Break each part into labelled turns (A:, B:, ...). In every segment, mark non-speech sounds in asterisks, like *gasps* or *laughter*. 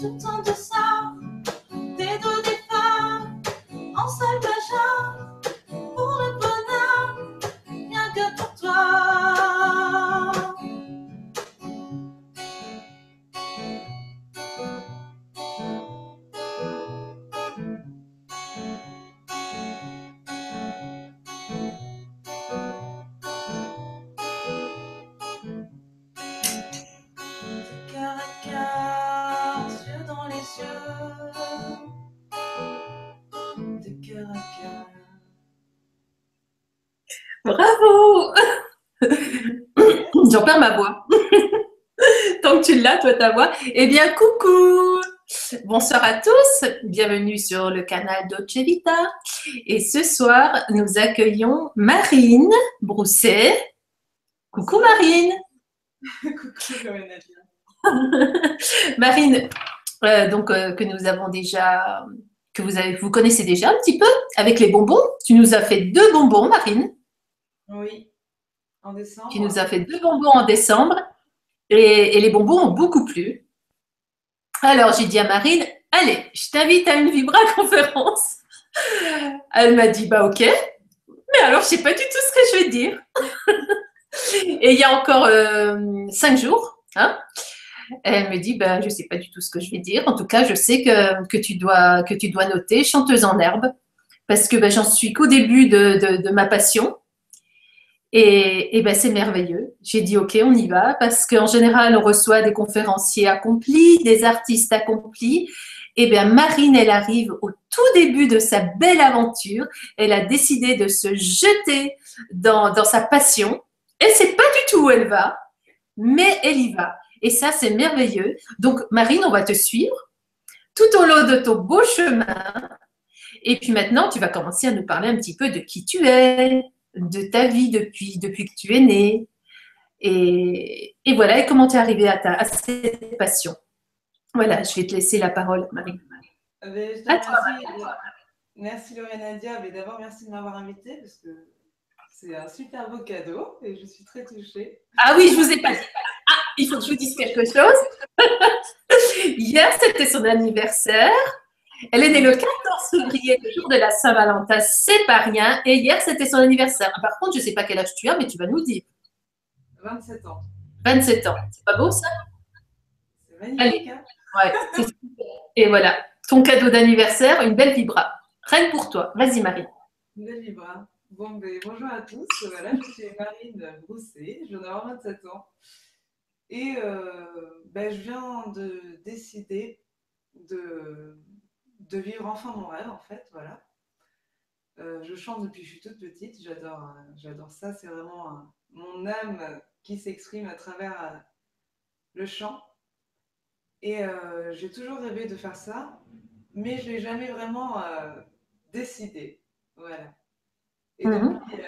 A: Décidez-là tout toi,
B: ta voix. Eh bien, coucou Bonsoir à tous, bienvenue sur le canal Dolce Vita. Et ce soir, nous accueillons Marine Brousset. Coucou Marine
A: Coucou. *laughs*
B: Marine, euh, donc euh, que nous avons déjà, que vous, avez, vous connaissez déjà un petit peu avec les bonbons. Tu nous as fait deux bonbons, Marine.
A: Oui, en décembre.
B: qui nous a fait deux bonbons en décembre. Et, les bonbons ont beaucoup plu. Alors, j'ai dit à Marine, allez, je t'invite à une Vibra conférence. Elle m'a dit, bah ok. Mais alors, je sais pas du tout ce que je vais dire. *laughs* et il y a encore euh, cinq jours, hein, elle me dit, bah, je sais pas du tout ce que je vais dire. En tout cas, je sais que, que, tu, dois, que tu dois noter chanteuse en herbe. Parce que bah, j'en suis qu'au début de, de ma passion. Et, ben c'est merveilleux. J'ai dit ok, on y va parce qu'en général on reçoit des conférenciers accomplis, des artistes accomplis. Et bien Marine, elle arrive au tout début de sa belle aventure. Elle a décidé de se jeter dans, dans sa passion. Elle sait pas du tout où elle va, mais elle y va. Et ça c'est merveilleux. Donc Marine, on va te suivre tout au long de ton beau chemin. Et puis maintenant, tu vas commencer à nous parler un petit peu de qui tu es, de ta vie depuis, depuis que tu es né. Et, et voilà, et comment tu es arrivée à, ta, à cette passion? Voilà, je vais te laisser la parole, Marie.
A: Euh, ben, je
B: À toi,
A: remercie. Merci Lorena Nadia. Mais d'abord, merci de m'avoir invitée parce que c'est un super beau cadeau et je suis très touchée.
B: Ah oui, je vous ai pas dit. Ah, il faut que je vous dise quelque chose. *laughs* Hier, c'était son anniversaire. Elle est née le 14 février, le jour de la Saint-Valentin. C'est pas rien. Et hier, c'était son anniversaire. Ah, Par contre, je sais pas quel âge tu as, mais tu vas nous dire.
A: 27 ans.
B: 27 ans. C'est pas beau ça?
A: C'est magnifique. hein?
B: Ouais, c'est super. Et voilà, ton cadeau d'anniversaire, une belle vibra. Rien pour toi. Vas-y, Marie.
A: Une belle vibra. Bon, ben, bonjour à tous. Voilà, je suis Marine Brousset. Je viens d'avoir 27 ans. Et euh, ben, je viens de décider de, de vivre enfin mon rêve, en fait. Voilà. Euh, je chante depuis que je suis toute petite. J'adore, euh, j'adore ça. C'est vraiment euh, mon âme qui s'exprime à travers le chant. Et euh, j'ai toujours rêvé de faire ça, mais je l'ai jamais vraiment euh, décidé. Voilà. Et
B: Mhm.
A: depuis,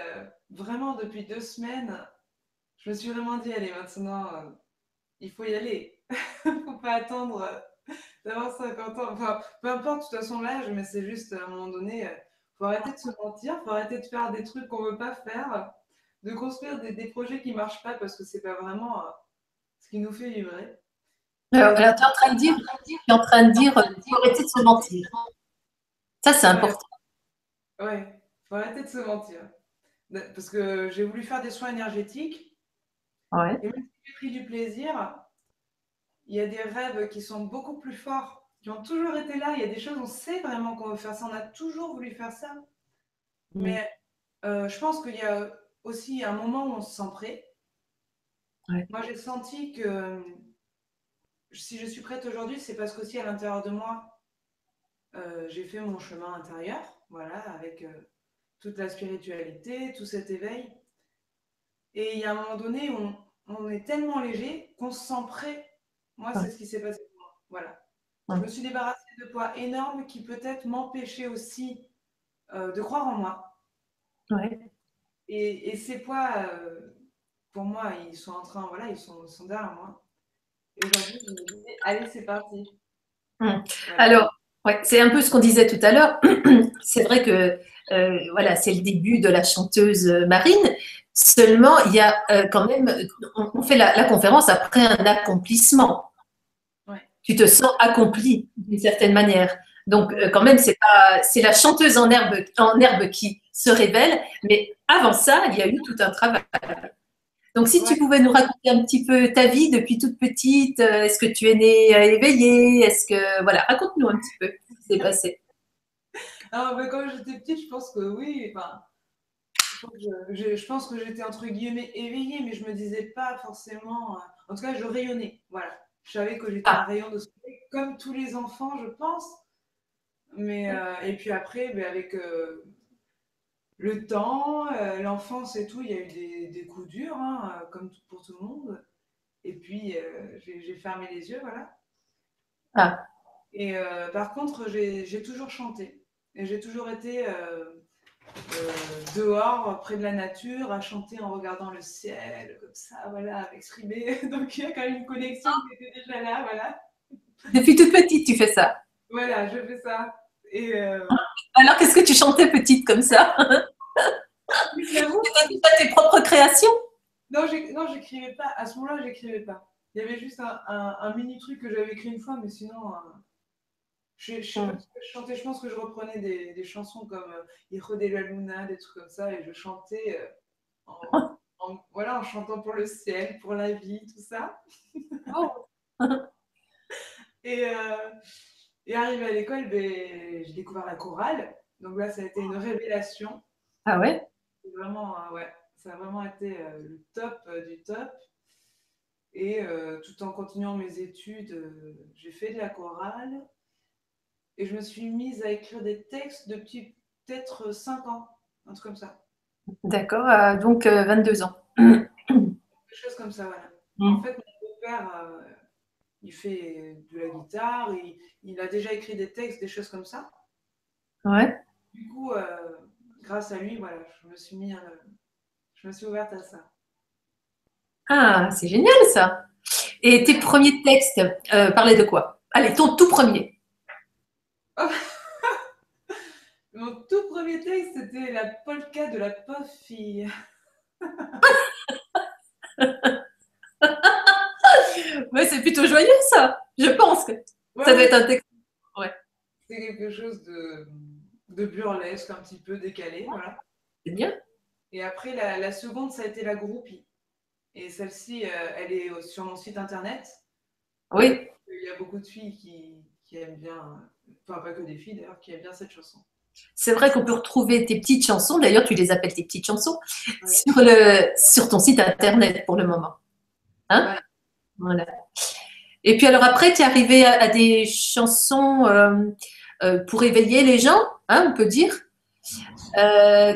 A: vraiment depuis deux semaines, je me suis vraiment dit, allez, maintenant, il faut y aller. *laughs* faut pas attendre d'avoir 50 ans. Enfin, peu importe de toute façon l'âge, mais c'est juste à un moment donné, euh, faut arrêter de se mentir, faut arrêter de faire des trucs qu'on veut pas faire, de construire des, des projets qui marchent pas parce que c'est pas vraiment euh, ce qui nous fait vibrer.
B: Alors, tu es en train de dire, tu es en train de dire, faut arrêter de se mentir. Ça, c'est important.
A: Ouais, faut arrêter de se mentir. Parce que j'ai voulu faire des soins énergétiques
B: Ouais.
A: et même si j'ai pris du plaisir, il y a des rêves qui sont beaucoup plus forts, qui ont toujours été là. Il y a des choses, on sait vraiment qu'on veut faire ça, on a toujours voulu faire ça. Mais euh, je pense qu'il y a aussi un moment où on se sent prêt.
B: Ouais.
A: Moi, j'ai senti que euh, si je suis prête aujourd'hui, c'est parce qu'aussi à l'intérieur de moi, euh, j'ai fait mon chemin intérieur, voilà, avec euh, toute la spiritualité, tout cet éveil. Et il y a un moment donné où on, on est tellement léger qu'on se sent prêt. Moi, c'est ce qui s'est passé pour moi. Voilà.
B: Ouais.
A: Je me suis débarrassée de poids énormes qui peut-être m'empêchaient aussi euh, de croire en moi.
B: Ouais.
A: Et, et ces poids, euh, pour moi, ils sont en train, voilà, ils sont, sont derrière moi. Et aujourd'hui, je me dis, allez, c'est parti. Voilà.
B: Alors, Ouais, c'est un peu ce qu'on disait tout à l'heure. *clears throat* c'est vrai que euh, voilà, c'est le début de la chanteuse Marine. Seulement, il y a euh, quand même, on, fait la, conférence après un accomplissement. Tu te sens accompli d'une certaine manière. Donc, euh, quand même, c'est la chanteuse en herbe, en herbe qui se révèle, mais avant ça, il y a eu tout un travail. Donc, si tu pouvais nous raconter un petit peu ta vie depuis toute petite, euh, est-ce que tu es née éveillée Est-ce que voilà, raconte-nous un petit peu ce qui s'est passé.
A: Alors, ah, quand j'étais petite, je pense que oui. Enfin, je, pense que j'étais entre guillemets éveillée, mais je me disais pas forcément. Euh, en tout cas, je rayonnais. Voilà, je savais que j'étais un ah. rayon de soleil, comme tous les enfants, je pense. Mais euh, et puis après, ben, avec le temps, euh, l'enfance et tout, il y a eu des, coups durs, hein, euh, comme pour tout le monde. Et puis, euh, j'ai fermé les yeux, voilà. Ah. Et par contre, j'ai toujours chanté. Et j'ai toujours été dehors, près de la nature, à chanter en regardant le ciel, comme ça, voilà, avec ce *laughs* Donc, il y a quand même une connexion qui était déjà là, voilà.
B: Depuis toute petite, tu fais ça
A: Voilà, je fais ça. Et
B: Alors, qu'est-ce que tu chantais petite comme ça? C'était pas tes propres créations?
A: Non, j'écrivais pas. À ce moment-là, j'écrivais pas. Il y avait juste un, mini truc que j'avais écrit une fois, mais sinon, euh, je, je, je, chantais. Je pense que je reprenais des, chansons comme euh, Hijo de la Luna, des trucs comme ça, et je chantais euh, *laughs* en, voilà, en chantant pour le ciel, pour la vie, tout ça. *laughs* Oh. *laughs* et, et arrivé à l'école, ben, j'ai découvert la chorale. Donc là, ça a été une révélation.
B: Ah ouais?
A: Vraiment, euh, ouais, ça a vraiment été euh, le top euh, du top. Et tout en continuant mes études, j'ai fait de la chorale et je me suis mise à écrire des textes depuis peut-être 5 ans, un truc comme ça.
B: D'accord, donc 22 ans. *clears throat*
A: Des choses comme ça, voilà. Mm. En fait, mon père, il fait de la guitare, il a déjà écrit des textes, des choses comme ça.
B: Ouais.
A: Du coup, grâce à lui, voilà, je me suis mis, euh, je me suis ouverte à ça.
B: Ah, c'est génial ça. Et tes premiers textes euh, parlaient de quoi? Allez, ton tout premier. *laughs*
A: Mon tout premier texte, c'était la polka de la pauvre fille.
B: ouais, *laughs* c'est plutôt joyeux ça. Je pense que ça doit être un texte. Ouais.
A: C'est quelque chose de de burlesque, un petit peu décalé. Voilà.
B: C'est bien.
A: Et après, la, seconde, ça a été la groupie. Et celle-ci, euh, elle est sur mon site internet.
B: Oui.
A: Il y a beaucoup de filles qui, aiment bien, enfin pas que des filles d'ailleurs, qui aiment bien cette chanson.
B: C'est vrai qu'on peut retrouver tes petites chansons, d'ailleurs tu les appelles tes petites chansons, sur, le, sur ton site internet pour le moment. Hein voilà. Et puis alors après, tu es arrivé à, des chansons euh, euh, pour éveiller les gens, hein, on peut dire. Euh,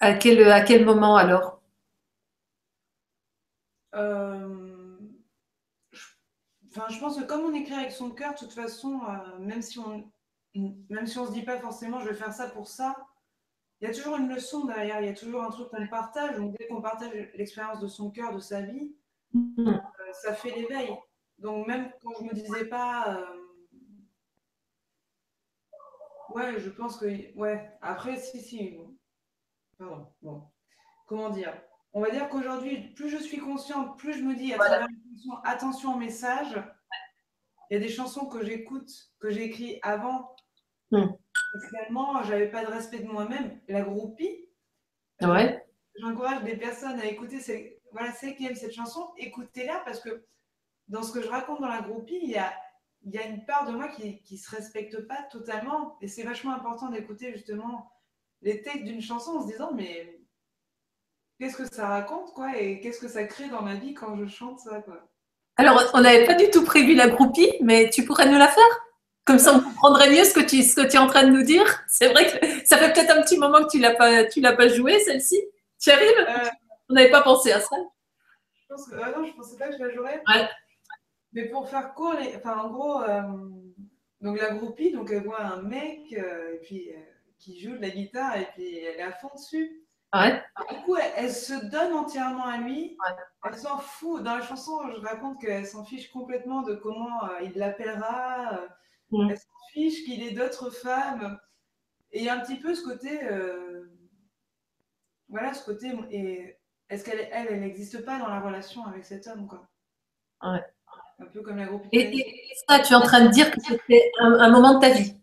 B: à, quel, à quel moment alors?
A: Enfin, je pense que comme on écrit avec son cœur, de toute façon, même si on même si on se dit pas forcément je vais faire ça pour ça, il y a toujours une leçon derrière, il y a toujours un truc qu'on partage. Donc dès qu'on partage l'expérience de son cœur, de sa vie, mm-hmm. ça fait l'éveil. Donc même quand je me disais pas Ouais, je pense que. Ouais, après, si, si. Pardon, bon. Comment dire? On va dire qu'aujourd'hui, plus je suis consciente, plus je me dis attention au message. Il y a des chansons que j'écoute, que j'ai écrites avant. Finalement, je n'avais pas de respect de moi-même. La groupie.
B: Ouais.
A: J'encourage des personnes à écouter. Voilà, celles qui aiment cette chanson, écoutez-la parce que dans ce que je raconte dans la groupie, il y a il y a une part de moi qui ne se respecte pas totalement. Et c'est vachement important d'écouter justement les textes d'une chanson en se disant, mais qu'est-ce que ça raconte, quoi, et qu'est-ce que ça crée dans ma vie quand je chante ça, quoi?
B: Alors, on n'avait pas du tout prévu la groupie, mais tu pourrais nous la faire? Comme ça, on comprendrait mieux ce que tu, ce que tu es en train de nous dire. C'est vrai que ça fait peut-être un petit moment que tu l'as pas, tu l'as pas joué, celle-ci. Tu arrives? Euh, On n'avait pas pensé à ça.
A: Je pense que, ah non, je pensais pas que je la jouerais.
B: Ouais.
A: Mais pour faire court, enfin, en gros, euh, donc la groupie, donc elle voit un mec et puis, euh, qui joue de la guitare et puis elle est à fond dessus.
B: Ouais.
A: Du coup, elle, se donne entièrement à lui. Elle s'en fout. Dans la chanson, je raconte qu'elle s'en fiche complètement de comment il l'appellera. mm. elle s'en fiche qu'il ait d'autres femmes. Et il y a un petit peu ce côté, euh, voilà, ce côté, et est-ce qu'elle, elle, n'existe pas dans la relation avec cet homme, quoi?
B: Ouais.
A: Un peu comme la groupe.
B: Et, ça, tu es en train de dire que c'était un, moment de ta vie?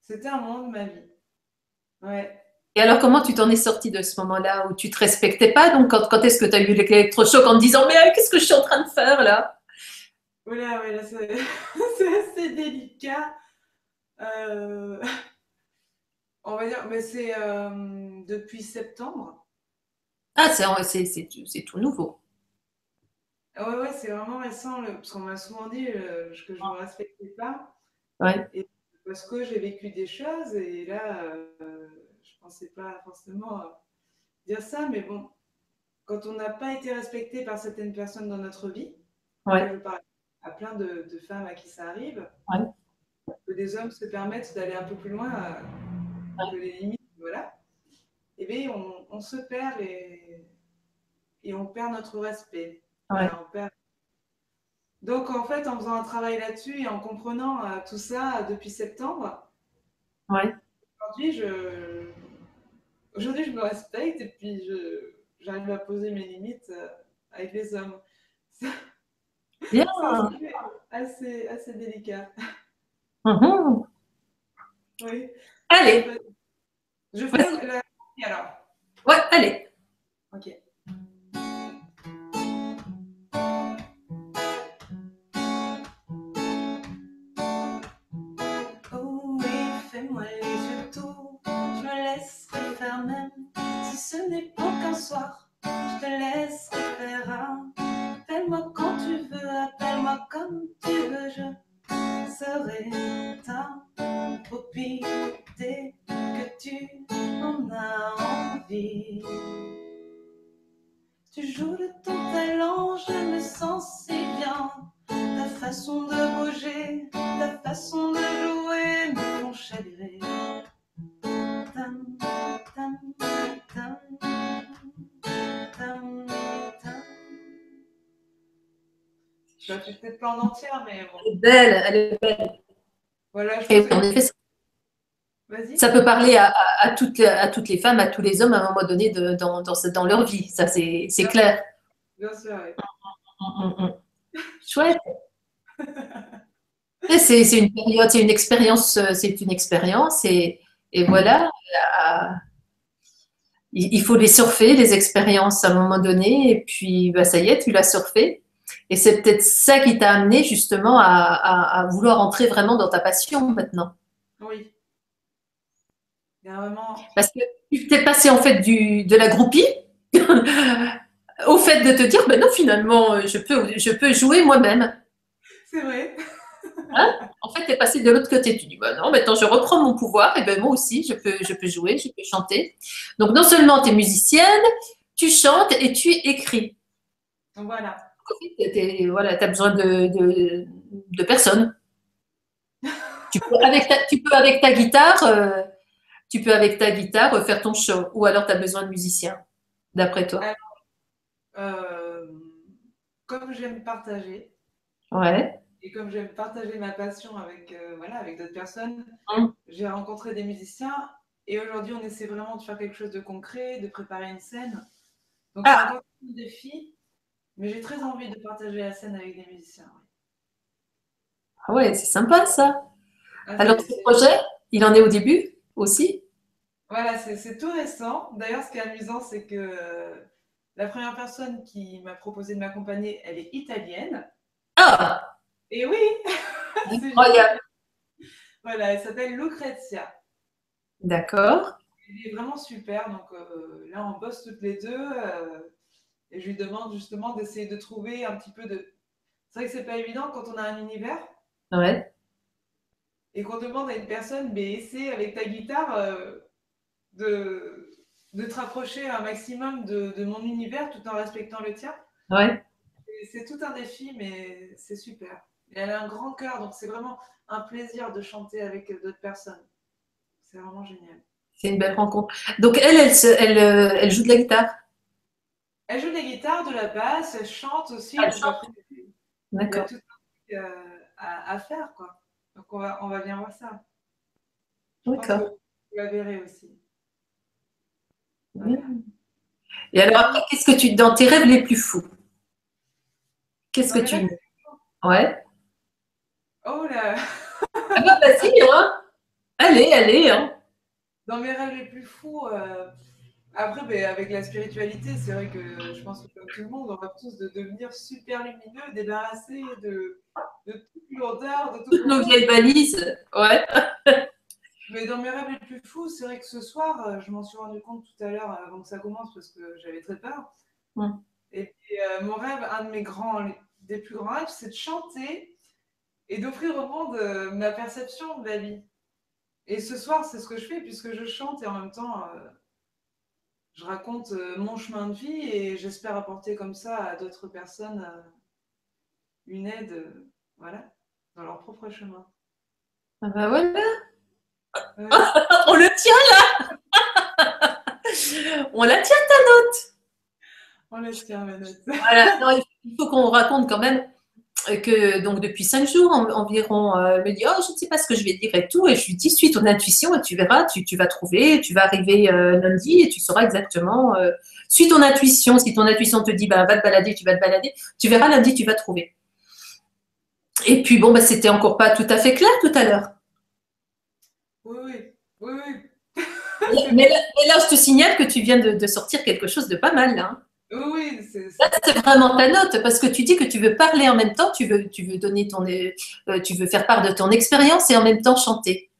A: C'était un moment de ma vie. Ouais.
B: Et alors, comment tu t'en es sorti de ce moment-là où tu te respectais pas? Donc, quand, quand est-ce que tu as eu l'électrochoc en te disant Mais qu'est-ce que je suis en train de faire là?
A: Voilà, *laughs* c'est assez délicat. Euh, *laughs* on va dire, mais c'est euh, depuis septembre.
B: Ah, c'est tout nouveau.
A: Ouais, ouais, c'est vraiment récent, parce qu'on m'a souvent dit euh, que je ne me respectais pas.
B: Ouais.
A: Et parce que j'ai vécu des choses, et là, euh, pensais pas forcément dire ça, mais bon, quand on n'a pas été respecté par certaines personnes dans notre vie,
B: ouais.
A: je parle à plein de, femmes à qui ça arrive,
B: ouais.
A: que des hommes se permettent d'aller un peu plus loin euh, que les limites, voilà, et eh bien on, on se perd et, et on perd notre respect. Donc, en fait, en faisant un travail là-dessus et en comprenant euh, tout ça depuis septembre, aujourd'hui, je... aujourd'hui, je me respecte et puis je... j'arrive à poser mes limites euh, avec les hommes. *laughs*
B: Bien.
A: assez, assez délicat.
B: Mhm.
A: Oui.
B: Allez.
A: Je fais la... alors.
B: Ouais, allez.
A: Ok. Entière, mais bon.
B: Elle est belle, elle est belle.
A: Voilà, je
B: Et en effet, ça peut parler à, à, toutes, à toutes les femmes, à tous les hommes à un moment donné de, dans, dans, dans, leur vie. Ça, c'est clair.
A: Bien sûr, oui.
B: Mm, mm, mm, Chouette. c'est une période, c'est une expérience, c'est une expérience et, et voilà. Il faut les surfer, les expériences à un moment donné, et puis bah, ça y est, tu l'as surfé. Et c'est peut-être ça qui t'a amené justement à, vouloir entrer vraiment dans ta passion maintenant.
A: Oui. Vraiment...
B: Parce que tu t'es passé en fait du, de la groupie *laughs* au fait de te dire, ben non, finalement, je peux, je peux jouer moi-même.
A: C'est vrai.
B: Hein? En fait, tu es passé de l'autre côté. Tu dis, ben non, maintenant je reprends mon pouvoir, et ben moi aussi, je peux, je peux jouer, je peux chanter. Donc, non seulement tu es musicienne, tu chantes et tu écris.
A: Donc, voilà
B: voilà, tu as besoin de, de, de personne. tu, peux avec ta, tu peux avec ta guitare, euh, tu peux avec ta guitare faire ton show, ou alors tu as besoin de musiciens, d'après toi.
A: Euh, comme j'aime partager.
B: Ouais.
A: Et comme j'aime partager ma passion avec, euh, voilà, avec d'autres personnes,
B: hum.
A: j'ai rencontré des musiciens et aujourd'hui on essaie vraiment de faire quelque chose de concret, de préparer une scène. Donc ah. c'est un défi mais j'ai très envie de partager la scène avec des musiciens.
B: Ah ouais, c'est sympa ça. Ah, Alors, ce projet, il en est au début aussi?
A: Voilà, c'est tout récent. D'ailleurs, ce qui est amusant, c'est que euh, la première personne qui m'a proposé de m'accompagner, elle est italienne.
B: Ah
A: Et oui *laughs*
B: Incroyable
A: Voilà, elle s'appelle Lucrezia.
B: D'accord.
A: Elle est vraiment super. Donc euh, là, on bosse toutes les deux. Euh, et je lui demande justement d'essayer de trouver un petit peu de. C'est vrai que c'est pas évident quand on a un univers.
B: Ouais.
A: Et qu'on demande à une personne, mais essaie avec ta guitare euh, de, de te rapprocher un maximum de, de, mon univers tout en respectant le tien.
B: Ouais.
A: C'est tout un défi, mais c'est super. Et elle a un grand cœur, donc c'est vraiment un plaisir de chanter avec d'autres personnes. C'est vraiment génial.
B: C'est une belle rencontre. Donc elle, elle, elle, euh, elle joue de la guitare?
A: Elle joue de la guitare, de la basse, elle chante aussi.
B: Elle chante. D'accord.
A: Il y a tout euh, à, à, faire, quoi. Donc on va, on va bien voir ça.
B: D'accord.
A: Vous la verrez aussi.
B: Et alors, qu'est-ce que tu, dans tes rêves les plus fous, qu'est-ce que tu. Ouais.
A: Oh là
B: Ah bah, hein Allez, allez, hein
A: Dans mes rêves les plus fous, euh, après, ben, avec la spiritualité, c'est vrai que je pense que comme tout le monde, on va tous de devenir super lumineux, débarrassés de, de toute lourdeur, de
B: toutes nos vieilles valises. Ouais. *laughs*
A: Mais dans mes rêves les plus fous, c'est vrai que ce soir, euh, je m'en suis rendu compte tout à l'heure avant que ça commence parce que j'avais très peur. Et puis, euh, mon rêve, un de mes grands, des plus grands rêves, c'est de chanter et d'offrir au monde euh, ma perception de la vie. Et ce soir, c'est ce que je fais puisque je chante et en même temps, je raconte mon chemin de vie et j'espère apporter comme ça à d'autres personnes une aide, voilà, dans leur propre chemin.
B: Ah bah voilà. *laughs* On le tient là. *laughs* On la tient ta note.
A: On la tient ma note.
B: voilà, il faut qu'on raconte quand même que donc depuis cinq jours environ, euh, elle me dit oh je ne sais pas ce que je vais dire et tout et je lui dis suis ton intuition et tu verras tu, tu vas trouver tu vas arriver euh, lundi et tu sauras exactement euh, suis ton intuition si ton intuition te dit bah va te balader tu vas te balader tu verras lundi tu vas trouver et puis bon bah c'était encore pas tout à fait clair tout à l'heure
A: oui, oui, oui.
B: mais, là, je te signale que tu viens de, sortir quelque chose de pas mal, là.
A: Hein. Oui,
B: c'est c'est vraiment ta note, parce que tu dis que tu veux parler en même temps, tu veux, tu veux donner ton, euh, tu veux faire part de ton expérience et en même temps chanter.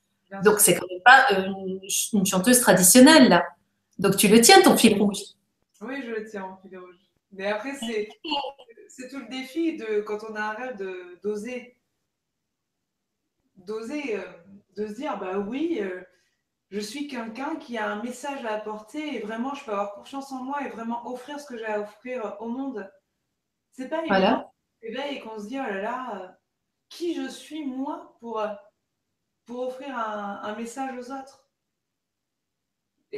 B: Donc, c'est quand même pas euh, une, chanteuse traditionnelle, là. Donc, tu le tiens, ton fil rouge.
A: Oui, je le tiens, mon fil rouge. Mais après, c'est, c'est tout le défi de, quand on a un rêve, d'oser. D'oser. Euh, de se dire, bah oui, euh, je suis quelqu'un qui a un message à apporter et vraiment, je peux avoir confiance en moi et vraiment offrir ce que j'ai à offrir au monde. C'est pas
B: voilà.
A: et qu'on se dit, oh là là, euh, qui je suis moi pour, euh, pour offrir un, message aux autres?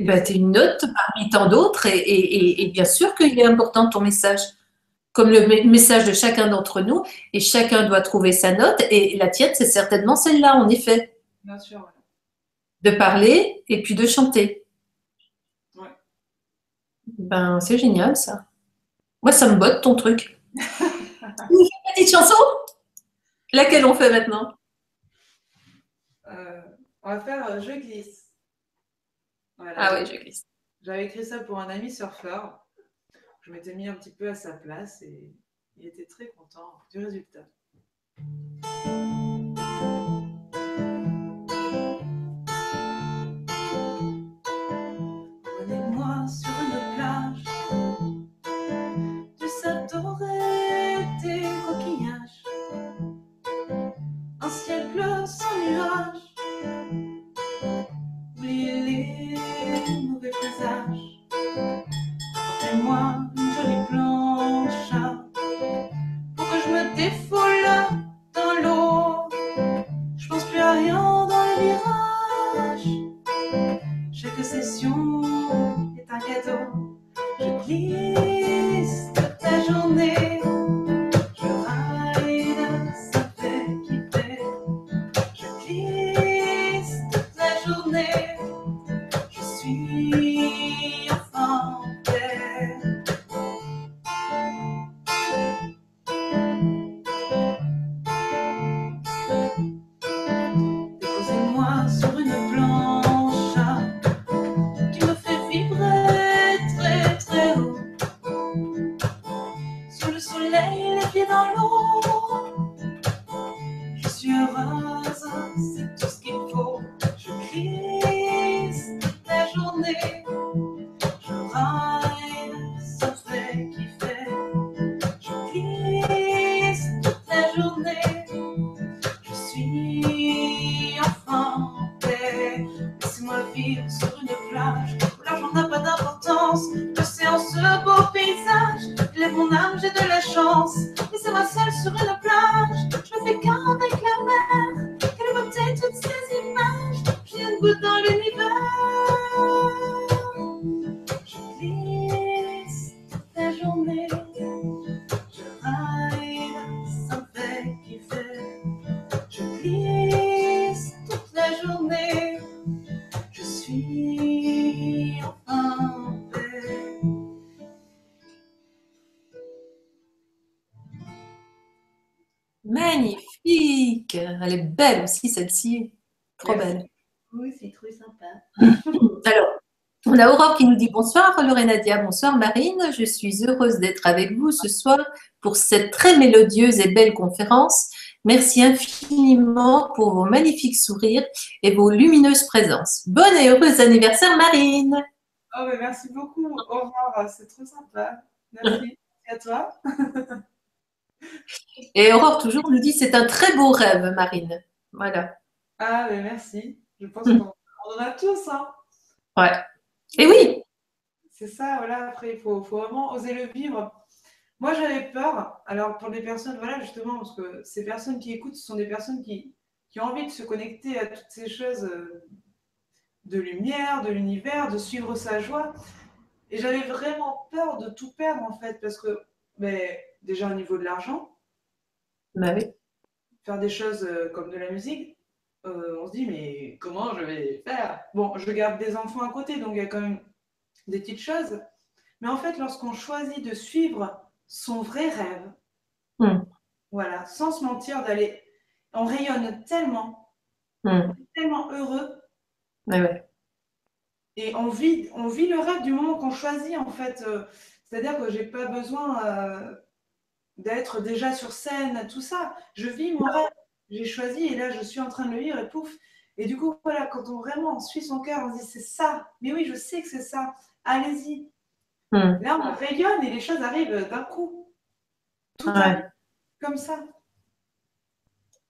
B: Bah, tu es une note parmi tant d'autres et, et, bien sûr qu'il est important ton message comme le message de chacun d'entre nous, et chacun doit trouver sa note, et la tienne, c'est certainement celle-là, en effet.
A: Bien sûr.
B: De parler et puis de chanter.
A: Ouais.
B: Ben, c'est génial ça. Moi, ça me botte ton truc. *laughs* Une petite chanson? Laquelle on fait maintenant?
A: Euh, On va faire euh, Je glisse.
B: ah oui, je glisse.
A: J'avais écrit ça pour un ami surfeur. Je m'étais mis un petit peu à sa place et il était très content du résultat.
B: On a Aurore qui nous dit bonsoir Lorenadia, bonsoir Marine, je suis heureuse d'être avec vous ce soir pour cette très mélodieuse et belle conférence. Merci infiniment pour vos magnifiques sourires et vos lumineuses présences. Bonne et heureuse anniversaire Marine.
A: Oh, mais merci beaucoup Aurore, c'est trop sympa. Merci à toi?
B: et Aurore toujours nous dit c'est un très beau rêve Marine. Voilà.
A: Ah, mais merci. Je pense qu'on en a tous. Hein.
B: Ouais. Et oui.
A: C'est ça, voilà. Après, il faut, faut, vraiment oser le vivre. Moi, j'avais peur. Alors, pour les personnes, voilà, justement, parce que ces personnes qui écoutent, ce sont des personnes qui, qui ont envie de se connecter à toutes ces choses euh, de lumière, de l'univers, de suivre sa joie. Et j'avais vraiment peur de tout perdre, en fait, parce que, ben, déjà au niveau de l'argent,
B: bah oui.
A: faire des choses euh, comme de la musique, euh, on se dit, mais comment je vais faire? Bon, je garde des enfants à côté, donc il y a quand même des petites choses. Mais en fait, lorsqu'on choisit de suivre son vrai rêve,
B: hmm.
A: voilà, sans se mentir, d'aller, on rayonne tellement,
B: hmm.
A: tellement heureux.
B: Et
A: on vit, on vit le rêve du moment qu'on choisit, en fait. Euh, c'est-à-dire que j'ai pas besoin euh, d'être déjà sur scène, tout ça. Je vis mon rêve j'ai choisi et là je suis en train de le lire et pouf. Et du coup, voilà, quand on vraiment suit son cœur, on se dit c'est ça. Mais oui, je sais que c'est ça. Allez-y.
B: Hmm.
A: Là, on rayonne et les choses arrivent d'un coup. Tout comme ça.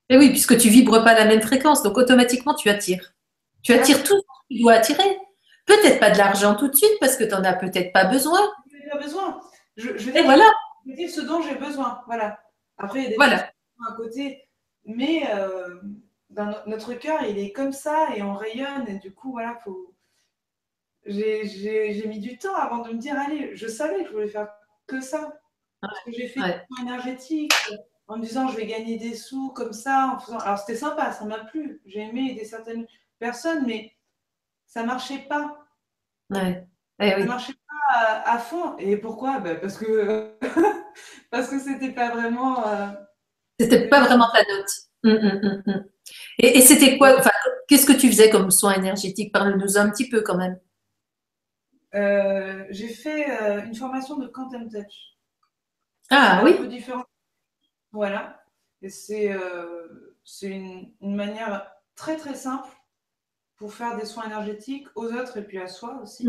B: Et oui, puisque tu vibres pas la même fréquence, donc automatiquement tu attires. Tu attires tout ce que tu dois attirer. Peut-être pas de l'argent tout de suite parce que tu n'en as peut-être pas besoin.
A: Je pas besoin. Je, je
B: vais et voilà.
A: dire ce dont j'ai besoin. Voilà. Après, il y a des
B: voilà.
A: à côté mais euh, dans notre cœur, il est comme ça et on rayonne. Et du coup, voilà, faut. J'ai mis du temps avant de me dire, allez, je savais que je voulais faire que ça. Parce que j'ai fait ouais. un énergétique en me disant, je vais gagner des sous comme ça. En faisant... Alors, c'était sympa, ça m'a plu. J'ai aimé des certaines personnes, mais ça marchait pas.
B: Ouais.
A: Eh ça marchait pas à, fond. Et pourquoi? Ben, Parce que *laughs* parce que c'était pas vraiment. Euh,
B: c'était pas vraiment ta note. Hum, hum, hum, et, c'était quoi Qu'est-ce que tu faisais comme soin énergétique? Parle-nous un petit peu quand même.
A: Euh, j'ai fait euh, une formation de Quantum Touch.
B: Ah oui.
A: Un peu différent. Voilà. Et c'est euh, une, une, manière très très simple pour faire des soins énergétiques aux autres et puis à soi aussi.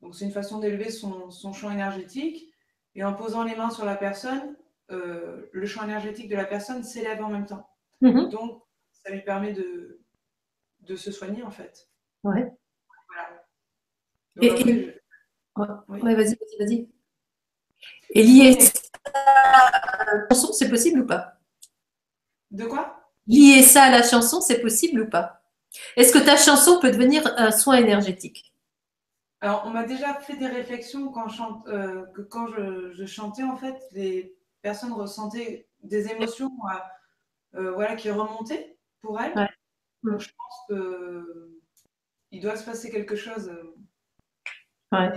A: Donc c'est une façon d'élever son, son champ énergétique et en posant les mains sur la personne, euh, le champ énergétique de la personne s'élève en même temps.
B: Mhm.
A: Donc, ça lui permet de, de se soigner, en fait.
B: Ouais.
A: Voilà.
B: et, ouais, vas-y, vas-y, vas-y. Et lier ça à la chanson, c'est possible ou pas?
A: De quoi?
B: Lier ça à la chanson, c'est possible ou pas? Est-ce que ta chanson peut devenir un soin énergétique?
A: Alors, on m'a déjà fait des réflexions quand, chante, euh, que quand je, je, chantais, en fait, les personne ressentait des émotions euh, voilà, qui remontaient pour elle. Donc je pense qu'il doit se passer quelque chose.
B: Ouais.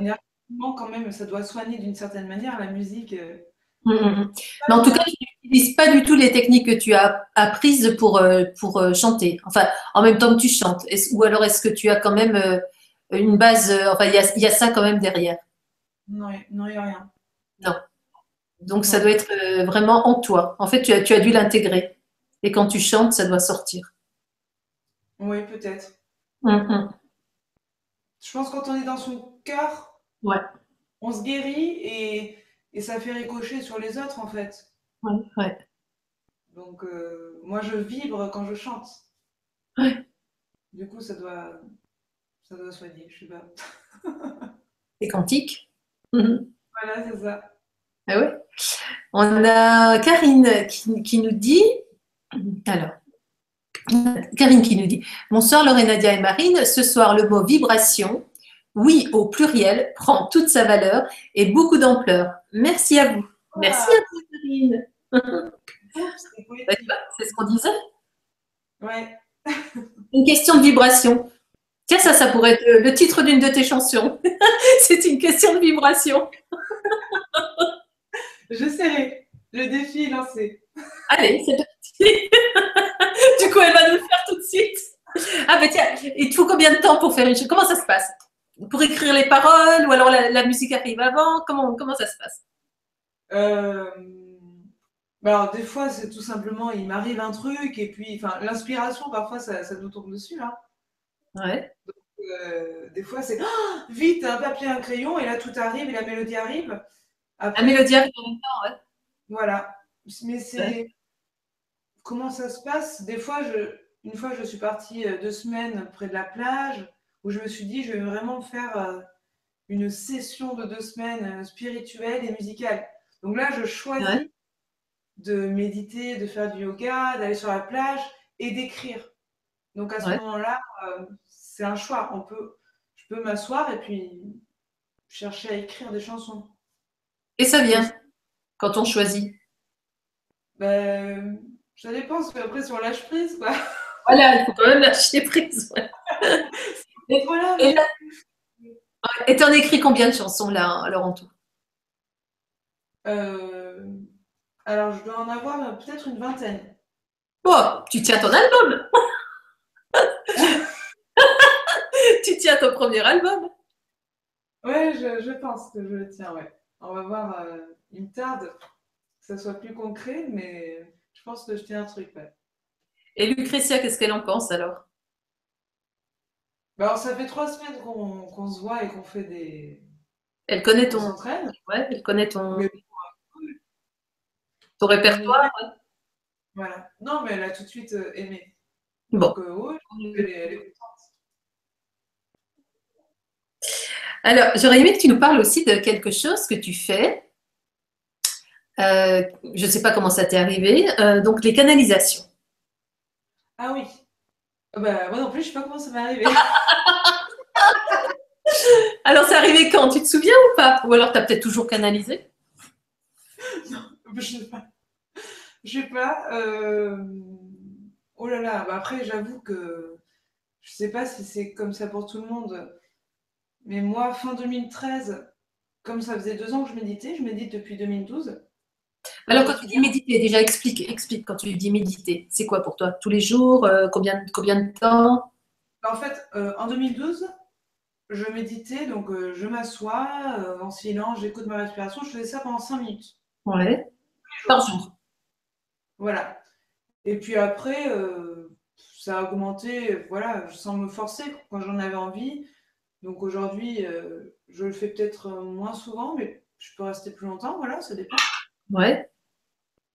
A: quand même, ça doit soigner d'une certaine manière la musique. Euh.
B: Mmh, mmh, mmh. Mais en tout cas, tu n'utilises pas du tout les techniques que tu as apprises pour, euh, pour chanter. Enfin, en même temps que tu chantes. Ou alors est-ce que tu as quand même une base, enfin, il y, y a, ça quand même derrière?
A: Non, il n'y a rien.
B: Non. Donc, ça doit être euh, vraiment en toi. En fait, tu as, tu as dû l'intégrer. Et quand tu chantes, ça doit sortir.
A: Oui, peut-être.
B: Hum.
A: Je pense que quand on est dans son cœur,
B: ouais.
A: on se guérit et, et, ça fait ricocher sur les autres, en fait.
B: Ouais, ouais.
A: Donc, euh, moi, je vibre quand je chante.
B: Ouais.
A: Du coup, ça doit, ça doit soigner, je sais pas. *laughs*
B: C'est quantique. Hum,
A: voilà, c'est ça.
B: Ah oui. On a Karine qui, nous dit, alors, Karine qui nous dit, bonsoir Lorenadia et Marine, ce soir le mot vibration, oui au pluriel, prend toute sa valeur et beaucoup d'ampleur. Merci à vous. Merci à vous Karine. *laughs* C'est ce qu'on disait
A: Ouais. *laughs*
B: Une question de vibration. Tiens, ça, ça pourrait être le titre d'une de tes chansons. *laughs* C'est une question de vibration.
A: Je serai. Le défi est lancé. *laughs*
B: Allez, c'est parti. *laughs* du coup, elle va nous le faire tout de suite. Ah, ben tiens, il te faut combien de temps pour faire une chose? Comment ça se passe? Pour écrire les paroles ou alors la, musique arrive avant? Comment, comment ça se passe?
A: Euh, bah alors, des fois, c'est tout simplement, il m'arrive un truc et puis, enfin, l'inspiration, parfois, ça, ça, nous tombe dessus, là.
B: Hein. Ouais.
A: Euh, des fois, c'est oh, *gasps* vite, un papier, un crayon, et là, tout arrive et la mélodie arrive.
B: La mélodie arrive en même temps, ouais.
A: Voilà. Mais c'est. Comment ça se passe? Des fois, je... une fois, je suis partie euh, deux semaines près de la plage où je me suis dit, je vais vraiment faire euh, une session de deux semaines spirituelle et musicale. Donc là, je choisis de méditer, de faire du yoga, d'aller sur la plage et d'écrire. Donc à ce moment-là, euh, c'est un choix. On peut, je peux m'asseoir et puis chercher à écrire des chansons.
B: Et ça vient quand on choisit
A: ben, Ça dépend, parce qu'après, si on lâche prise, quoi. *laughs*
B: Voilà, il faut quand même lâcher prise. *laughs* et voilà. Et t'en écris combien de chansons là, alors en tout
A: euh, alors, je dois en avoir peut-être une vingtaine.
B: Oh, tu tiens ton album *laughs* Tu tiens ton premier album
A: Ouais, je, pense que je le tiens, ouais. On va voir, euh, il me tarde que ça soit plus concret, mais je pense que je tiens un truc, ouais.
B: Et Lucretia, qu'est-ce qu'elle en pense alors?
A: Bah, alors, ça fait trois semaines qu'on se voit et qu'on fait des.
B: Elle connaît ton. Ouais, elle connaît ton ton répertoire.
A: Voilà. Non, mais elle a tout de suite euh, aimé.
B: Bon. Donc, euh, elle, est. Alors, j'aurais aimé que tu nous parles aussi de quelque chose que tu fais. Euh, je ne sais pas comment ça t'est arrivé. donc, les canalisations.
A: Ah oui. Bah, moi non plus, je ne sais pas comment ça m'est arrivé. *laughs*
B: alors, c'est arrivé quand? Tu te souviens ou pas? Ou alors, tu as peut-être toujours canalisé? *laughs*
A: Non, je sais pas. Je sais pas. Euh, oh là là. Bah, après, j'avoue que je sais pas si c'est comme ça pour tout le monde. Mais moi, fin 2013, comme ça faisait deux ans que je méditais, je médite depuis 2012.
B: Alors, quand tu dis méditer, déjà explique, explique quand tu dis méditer. C'est quoi pour toi? Tous les jours euh, combien, combien de temps?
A: En fait, euh, en 2012, je méditais, donc je m'assois en silence, j'écoute ma respiration, je faisais ça pendant cinq minutes.
B: Ouais. Par jour.
A: Voilà. Et puis après, euh, ça a augmenté, voilà, sans me forcer quand j'en avais envie. Donc aujourd'hui, euh, je le fais peut-être moins souvent, mais je peux rester plus longtemps, voilà, ça dépend.
B: Ouais.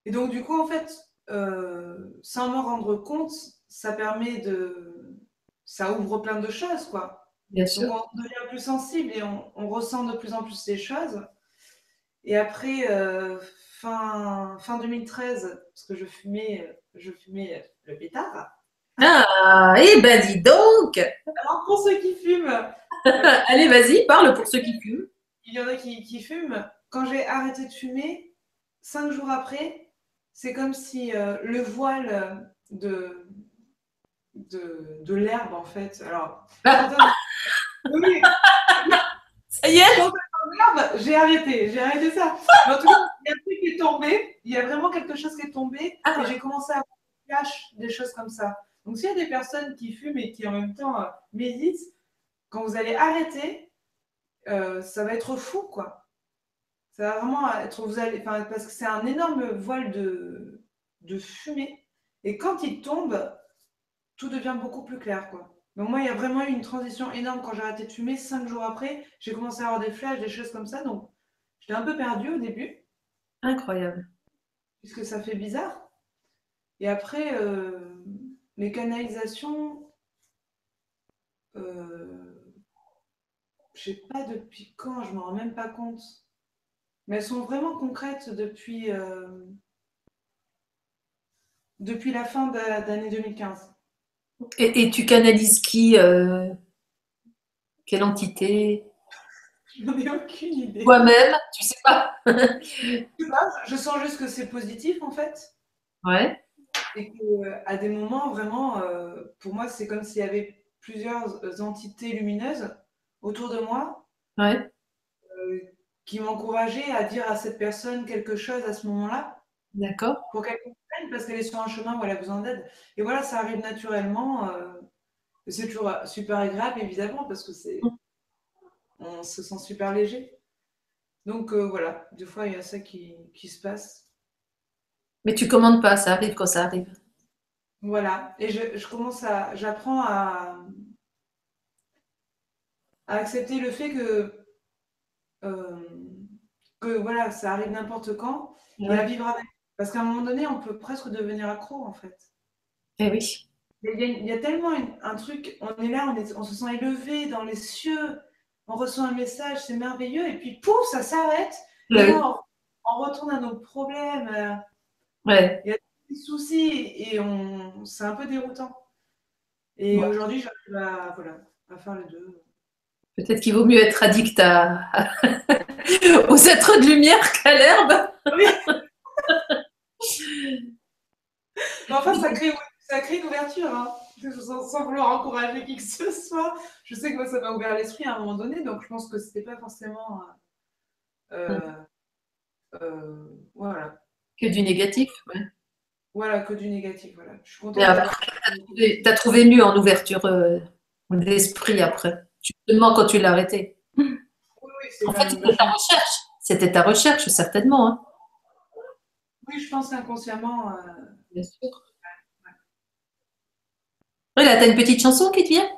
A: Et donc du coup, en fait, euh, sans m'en rendre compte, ça permet de... Ça ouvre plein de choses, quoi.
B: Bien sûr.
A: Donc on devient plus sensible et on, ressent de plus en plus ces choses. Et après, fin, fin 2013, parce que je fumais, je fumais le pétard.
B: Ah, et eh ben dis donc
A: Alors pour ceux qui fument. *laughs*
B: Allez, vas-y, parle pour ceux qui fument.
A: Il y en a qui, fument. Quand j'ai arrêté de fumer, cinq jours après, c'est comme si euh, le voile de, de, de l'herbe, en fait. Alors,
B: oui. Ça y est
A: j'ai arrêté, j'ai arrêté ça. en tout cas, il y a un truc qui est tombé, il y a vraiment quelque chose qui est tombé, ah. et j'ai commencé à avoir des choses comme ça. Donc, s'il y a des personnes qui fument et qui en même temps euh, méditent, quand vous allez arrêter, euh, ça va être fou, quoi. Ça va vraiment être, vous allez, parce que c'est un énorme voile de, de fumée, et quand il tombe, tout devient beaucoup plus clair, quoi. Donc moi, il y a vraiment eu une transition énorme quand j'ai arrêté de fumer. Cinq jours après, j'ai commencé à avoir des flashs, des choses comme ça. Donc j'étais un peu perdue au début.
B: Incroyable.
A: Puisque ça fait bizarre. Et après, euh, les canalisations, euh, je sais pas depuis quand, je ne m'en rends même pas compte. Mais elles sont vraiment concrètes depuis, euh, depuis la fin d'année 2015.
B: Et, tu canalises qui euh, Quelle entité?
A: Je n'en ai aucune idée.
B: Toi-même Tu sais pas
A: Je sens juste que c'est positif en fait.
B: Ouais.
A: Et qu'à des moments, vraiment, euh, pour moi, c'est comme s'il y avait plusieurs entités lumineuses autour de moi.
B: Ouais.
A: Euh, qui m'encourageaient à dire à cette personne quelque chose à ce moment-là.
B: D'accord.
A: Pour qu'elle comprenne, parce qu'elle est sur un chemin où elle a besoin d'aide. Et voilà, ça arrive naturellement. Euh, c'est toujours super agréable, évidemment, parce que c'est. Mm. On se sent super léger. Donc euh, voilà, des fois, il y a ça qui, qui se passe.
B: Mais tu commandes pas, ça arrive quand ça arrive.
A: Voilà. Et je, je commence à. J'apprends à, à accepter le fait que. Euh, que voilà, ça arrive n'importe quand et à vivre avec. Parce qu'à un moment donné, on peut presque devenir accro, en fait.
B: Eh oui.
A: Il y, a, tellement un truc, on est là, on, se sent élevé dans les cieux, on reçoit un message, c'est merveilleux, et puis pouf, ça s'arrête. on, retourne à nos problèmes. Euh,
B: ouais.
A: Il y a des soucis, et on, c'est un peu déroutant. Et aujourd'hui, j'arrive à, voilà, à faire les deux.
B: Peut-être qu'il vaut mieux être addict à... *laughs* aux êtres de lumière qu'à l'herbe. Oui. *laughs*
A: enfin, ça crée, ça crée une ouverture, hein. sans, vouloir encourager qui que ce soit. Je sais que moi, ça m'a ouvert l'esprit à un moment donné, donc je pense que c'était pas forcément. Euh, euh, voilà.
B: Que du négatif, ouais.
A: Voilà, que du négatif, voilà. Je suis
B: contente. Tu as, trouvé mieux en ouverture euh, d'esprit après. Justement, quand tu l'as arrêté. Oui, oui, en fait, c'était ta recherche. C'était ta recherche, certainement. Hein.
A: Oui, je pense inconsciemment. Euh, Bien sûr.
B: Oui, là, tu as une petite chanson qui te vient?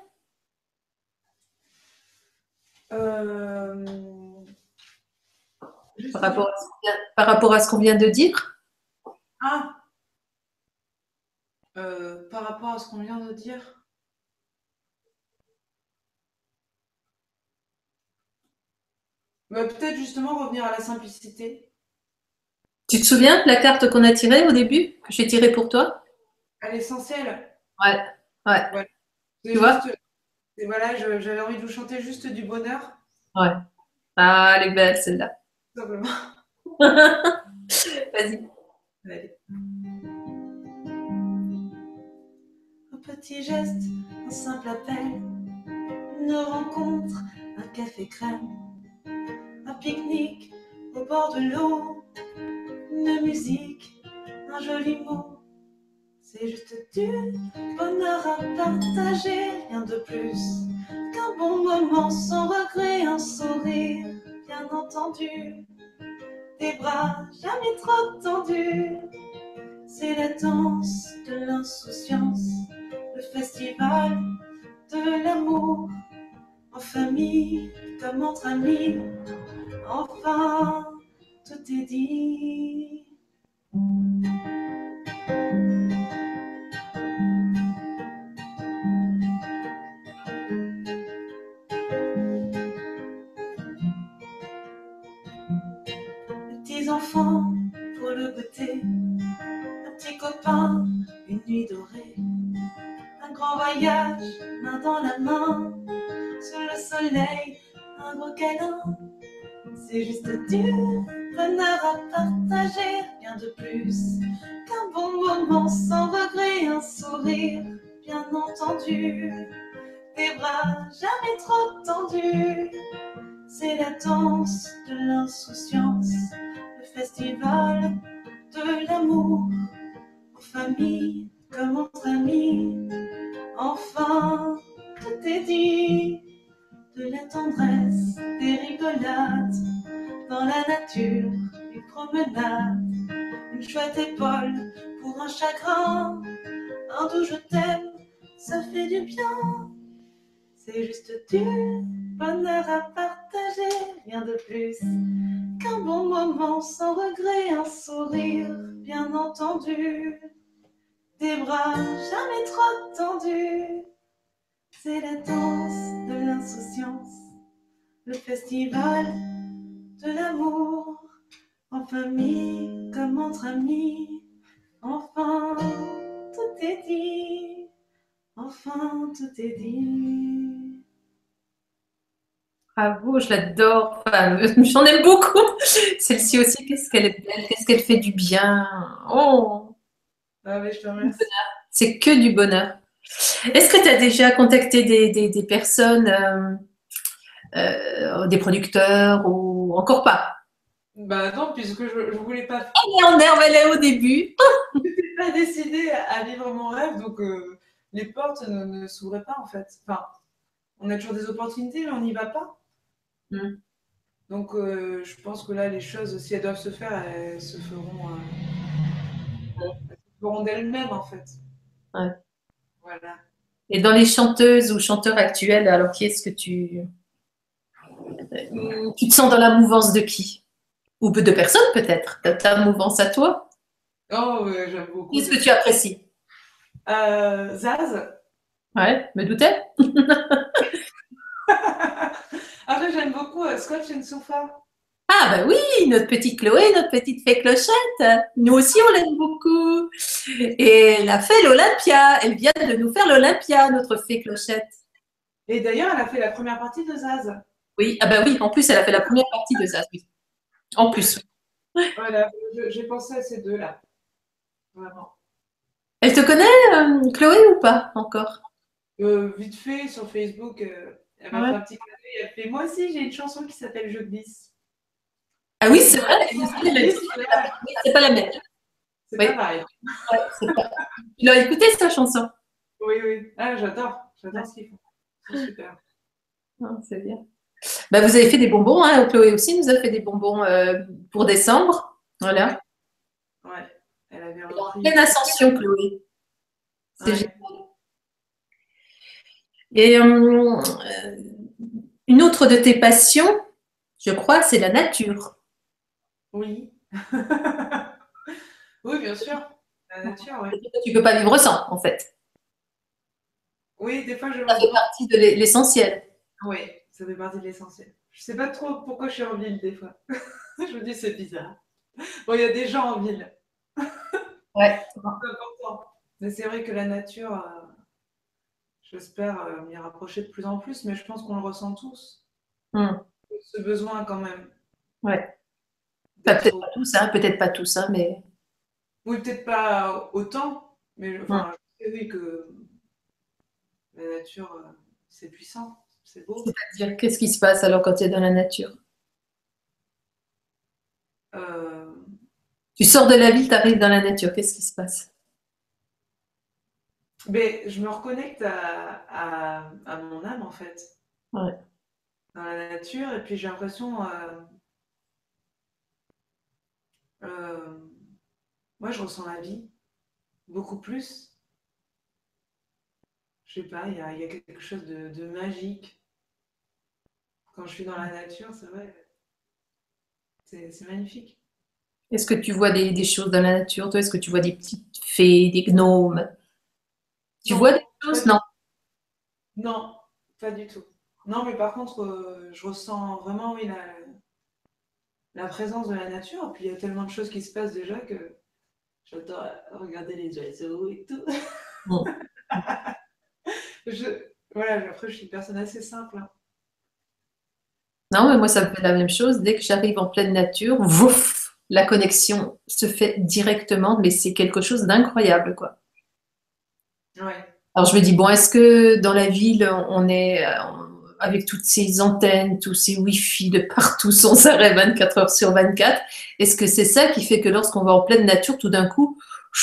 A: Euh,
B: par, rapport à ce qu'on vient de dire?
A: Ah euh, Par rapport à ce qu'on vient de dire? Bah, Peut-être justement revenir à la simplicité.
B: Tu te souviens de la carte qu'on a tirée au début, que j'ai tirée pour toi?
A: À l'essentiel.
B: Ouais, ouais. Tu vois?
A: Voilà, j'avais envie de vous chanter juste du bonheur.
B: Ouais. Ah, elle est belle celle-là.
A: Simplement. *laughs* *laughs*
B: Vas-y.
A: Un petit geste, un simple appel, une rencontre, un café crème, pique-nique au bord de l'eau une musique, un joli mot. C'est juste du bonheur à partager, rien de plus qu'un bon moment sans regret, un sourire, bien entendu. Des bras jamais trop tendus, c'est la danse de l'insouciance, le festival de l'amour, en famille comme entre amis, enfin tout est dit. Petits enfants pour le goûter, un petit copain, une nuit dorée, un grand voyage, main dans la main, sur le soleil, un gros câlin, c'est juste du bonheur à partager, rien de plus qu'un bon moment sans regret, un sourire, bien entendu, des bras jamais trop tendus. C'est la danse de l'insouciance, le festival de l'amour, en famille comme entre amis. Enfin, tout est dit, de la tendresse, des rigolades dans la nature, une promenade, une chouette épaule pour un chagrin, un doux je t'aime, ça fait du bien. C'est juste du bonheur à partager, rien de plus qu'un bon moment sans regret, un sourire, bien entendu, des bras jamais trop tendus. C'est la danse l'insouciance, le festival de l'amour, en famille comme entre amis. Enfin, tout est dit, enfin, tout est dit.
B: Bravo, je l'adore. J'en aime beaucoup. Celle-ci aussi, qu'est-ce qu'elle est belle, qu'est-ce qu'elle fait du bien. Oh.
A: Ah oui, je te remercie.
B: C'est que du bonheur. Est-ce que tu as déjà contacté des, personnes, euh, euh, des producteurs ou encore pas?
A: Bah non, puisque je, je voulais pas.
B: Elle est en herbe, elle est au début. *laughs*
A: Je n'étais pas décidée à vivre mon rêve, donc euh, les portes ne, ne s'ouvraient pas en fait. Enfin, on a toujours des opportunités, mais on n'y va pas.
B: Mm.
A: Donc je pense que là, les choses, si elles doivent se faire, elles se feront, feront d'elles-mêmes en fait.
B: Ouais.
A: Voilà.
B: Et dans les chanteuses ou chanteurs actuels, alors qui est-ce que tu. euh, Tu te sens dans la mouvance de qui? Ou de personnes peut-être ta mouvance à toi?
A: Oh, ouais, j'aime beaucoup.
B: Qu'est-ce que tu apprécies?
A: Euh, Zaz.
B: Ouais, me doutais.
A: Après, *laughs* j'aime beaucoup euh, Scotch and Sofa.
B: Ah bah oui, notre petite Chloé, notre petite fée clochette. Nous aussi, on l'aime beaucoup. Et elle a fait l'Olympia. Elle vient de nous faire l'Olympia, notre fée clochette.
A: Et d'ailleurs, elle a fait la première partie de Zaz.
B: Oui, ah bah oui, en plus, elle a fait la première partie de ça. oui. En plus.
A: Voilà, j'ai pensé à ces deux-là. Vraiment.
B: Elle te connaît, euh, Chloé, ou pas encore?
A: Euh, vite fait, sur Facebook, euh, elle m'a
B: Ouais.
A: fait un petit d'œil. Elle fait Moi aussi, j'ai une chanson qui s'appelle Je glisse.
B: Ah oui, c'est vrai. C'est pas la même.
A: C'est
B: Oui.
A: pas pareil.
B: Ouais, c'est pas- Tu l'as écouté, sa chanson?
A: Oui, oui. Ah, j'adore. J'adore ce qu'ils font. C'est *laughs* super.
B: Ah, C'est bien. Bah, vous avez fait des bonbons, hein. Chloé aussi nous a fait des bonbons euh, pour décembre. Voilà.
A: Ouais. Elle avait repris.
B: pleine ascension, Chloé. C'est
A: Ouais.
B: génial. Et euh, euh, une autre de tes passions, je crois, c'est la nature.
A: Oui. *laughs* oui, bien sûr. La nature, oui.
B: Tu peux pas vivre sans, en fait.
A: Oui, des fois, je
B: Ça fait partie de l'e- l'essentiel.
A: Oui, ça fait partie de l'essentiel. Je sais pas trop pourquoi je suis en ville des fois. *laughs* je me dis c'est bizarre. Bon, il y a des gens en ville. *laughs*
B: Ouais.
A: C'est important. Mais c'est vrai que la nature, euh, j'espère euh, m'y rapprocher de plus en plus, mais je pense qu'on le ressent tous.
B: Hmm.
A: Ce besoin quand même.
B: Ouais. Peut-être pas tous, hein, peut-être pas tous, hein, mais
A: Oui, peut-être pas autant, mais enfin, je sais oui que la nature, euh, c'est puissant, c'est beau.
B: dire qu'est-ce qui se passe alors quand tu es dans la nature?
A: Euh,
B: Tu sors de la ville, tu arrives dans la nature, qu'est-ce qui se passe?
A: Mais je me reconnecte à, à- à mon âme en fait.
B: Ouais.
A: Dans la nature, et puis j'ai l'impression. euh, moi, je ressens la vie beaucoup plus. Je sais pas, il y a, il y a quelque chose de, de magique. Quand je suis dans la nature, c'est vrai. C'est magnifique.
B: Est-ce que tu vois des, des choses dans la nature Toi, est-ce que tu vois des petites fées, des gnomes? Tu
A: Non.
B: vois des choses? Non.
A: Non, pas du tout. Non, mais par contre, euh, je ressens vraiment, oui, la, la présence de la nature. Et puis, il y a tellement de choses qui se passent déjà que j'adore regarder les oiseaux et tout.
B: Bon. *laughs*
A: je, voilà, après, je suis une personne assez simple. hein.
B: Non, mais moi, ça me fait la même chose. Dès que j'arrive en pleine nature, la connexion se fait directement, mais c'est quelque chose d'incroyable, quoi.
A: Ouais.
B: Alors je me dis, bon, est-ce que dans la ville, on est euh, avec toutes ces antennes, tous ces Wi-Fi de partout *laughs* sans arrêt 24 heures sur 24, est-ce que c'est ça qui fait que lorsqu'on va en pleine nature, tout d'un coup,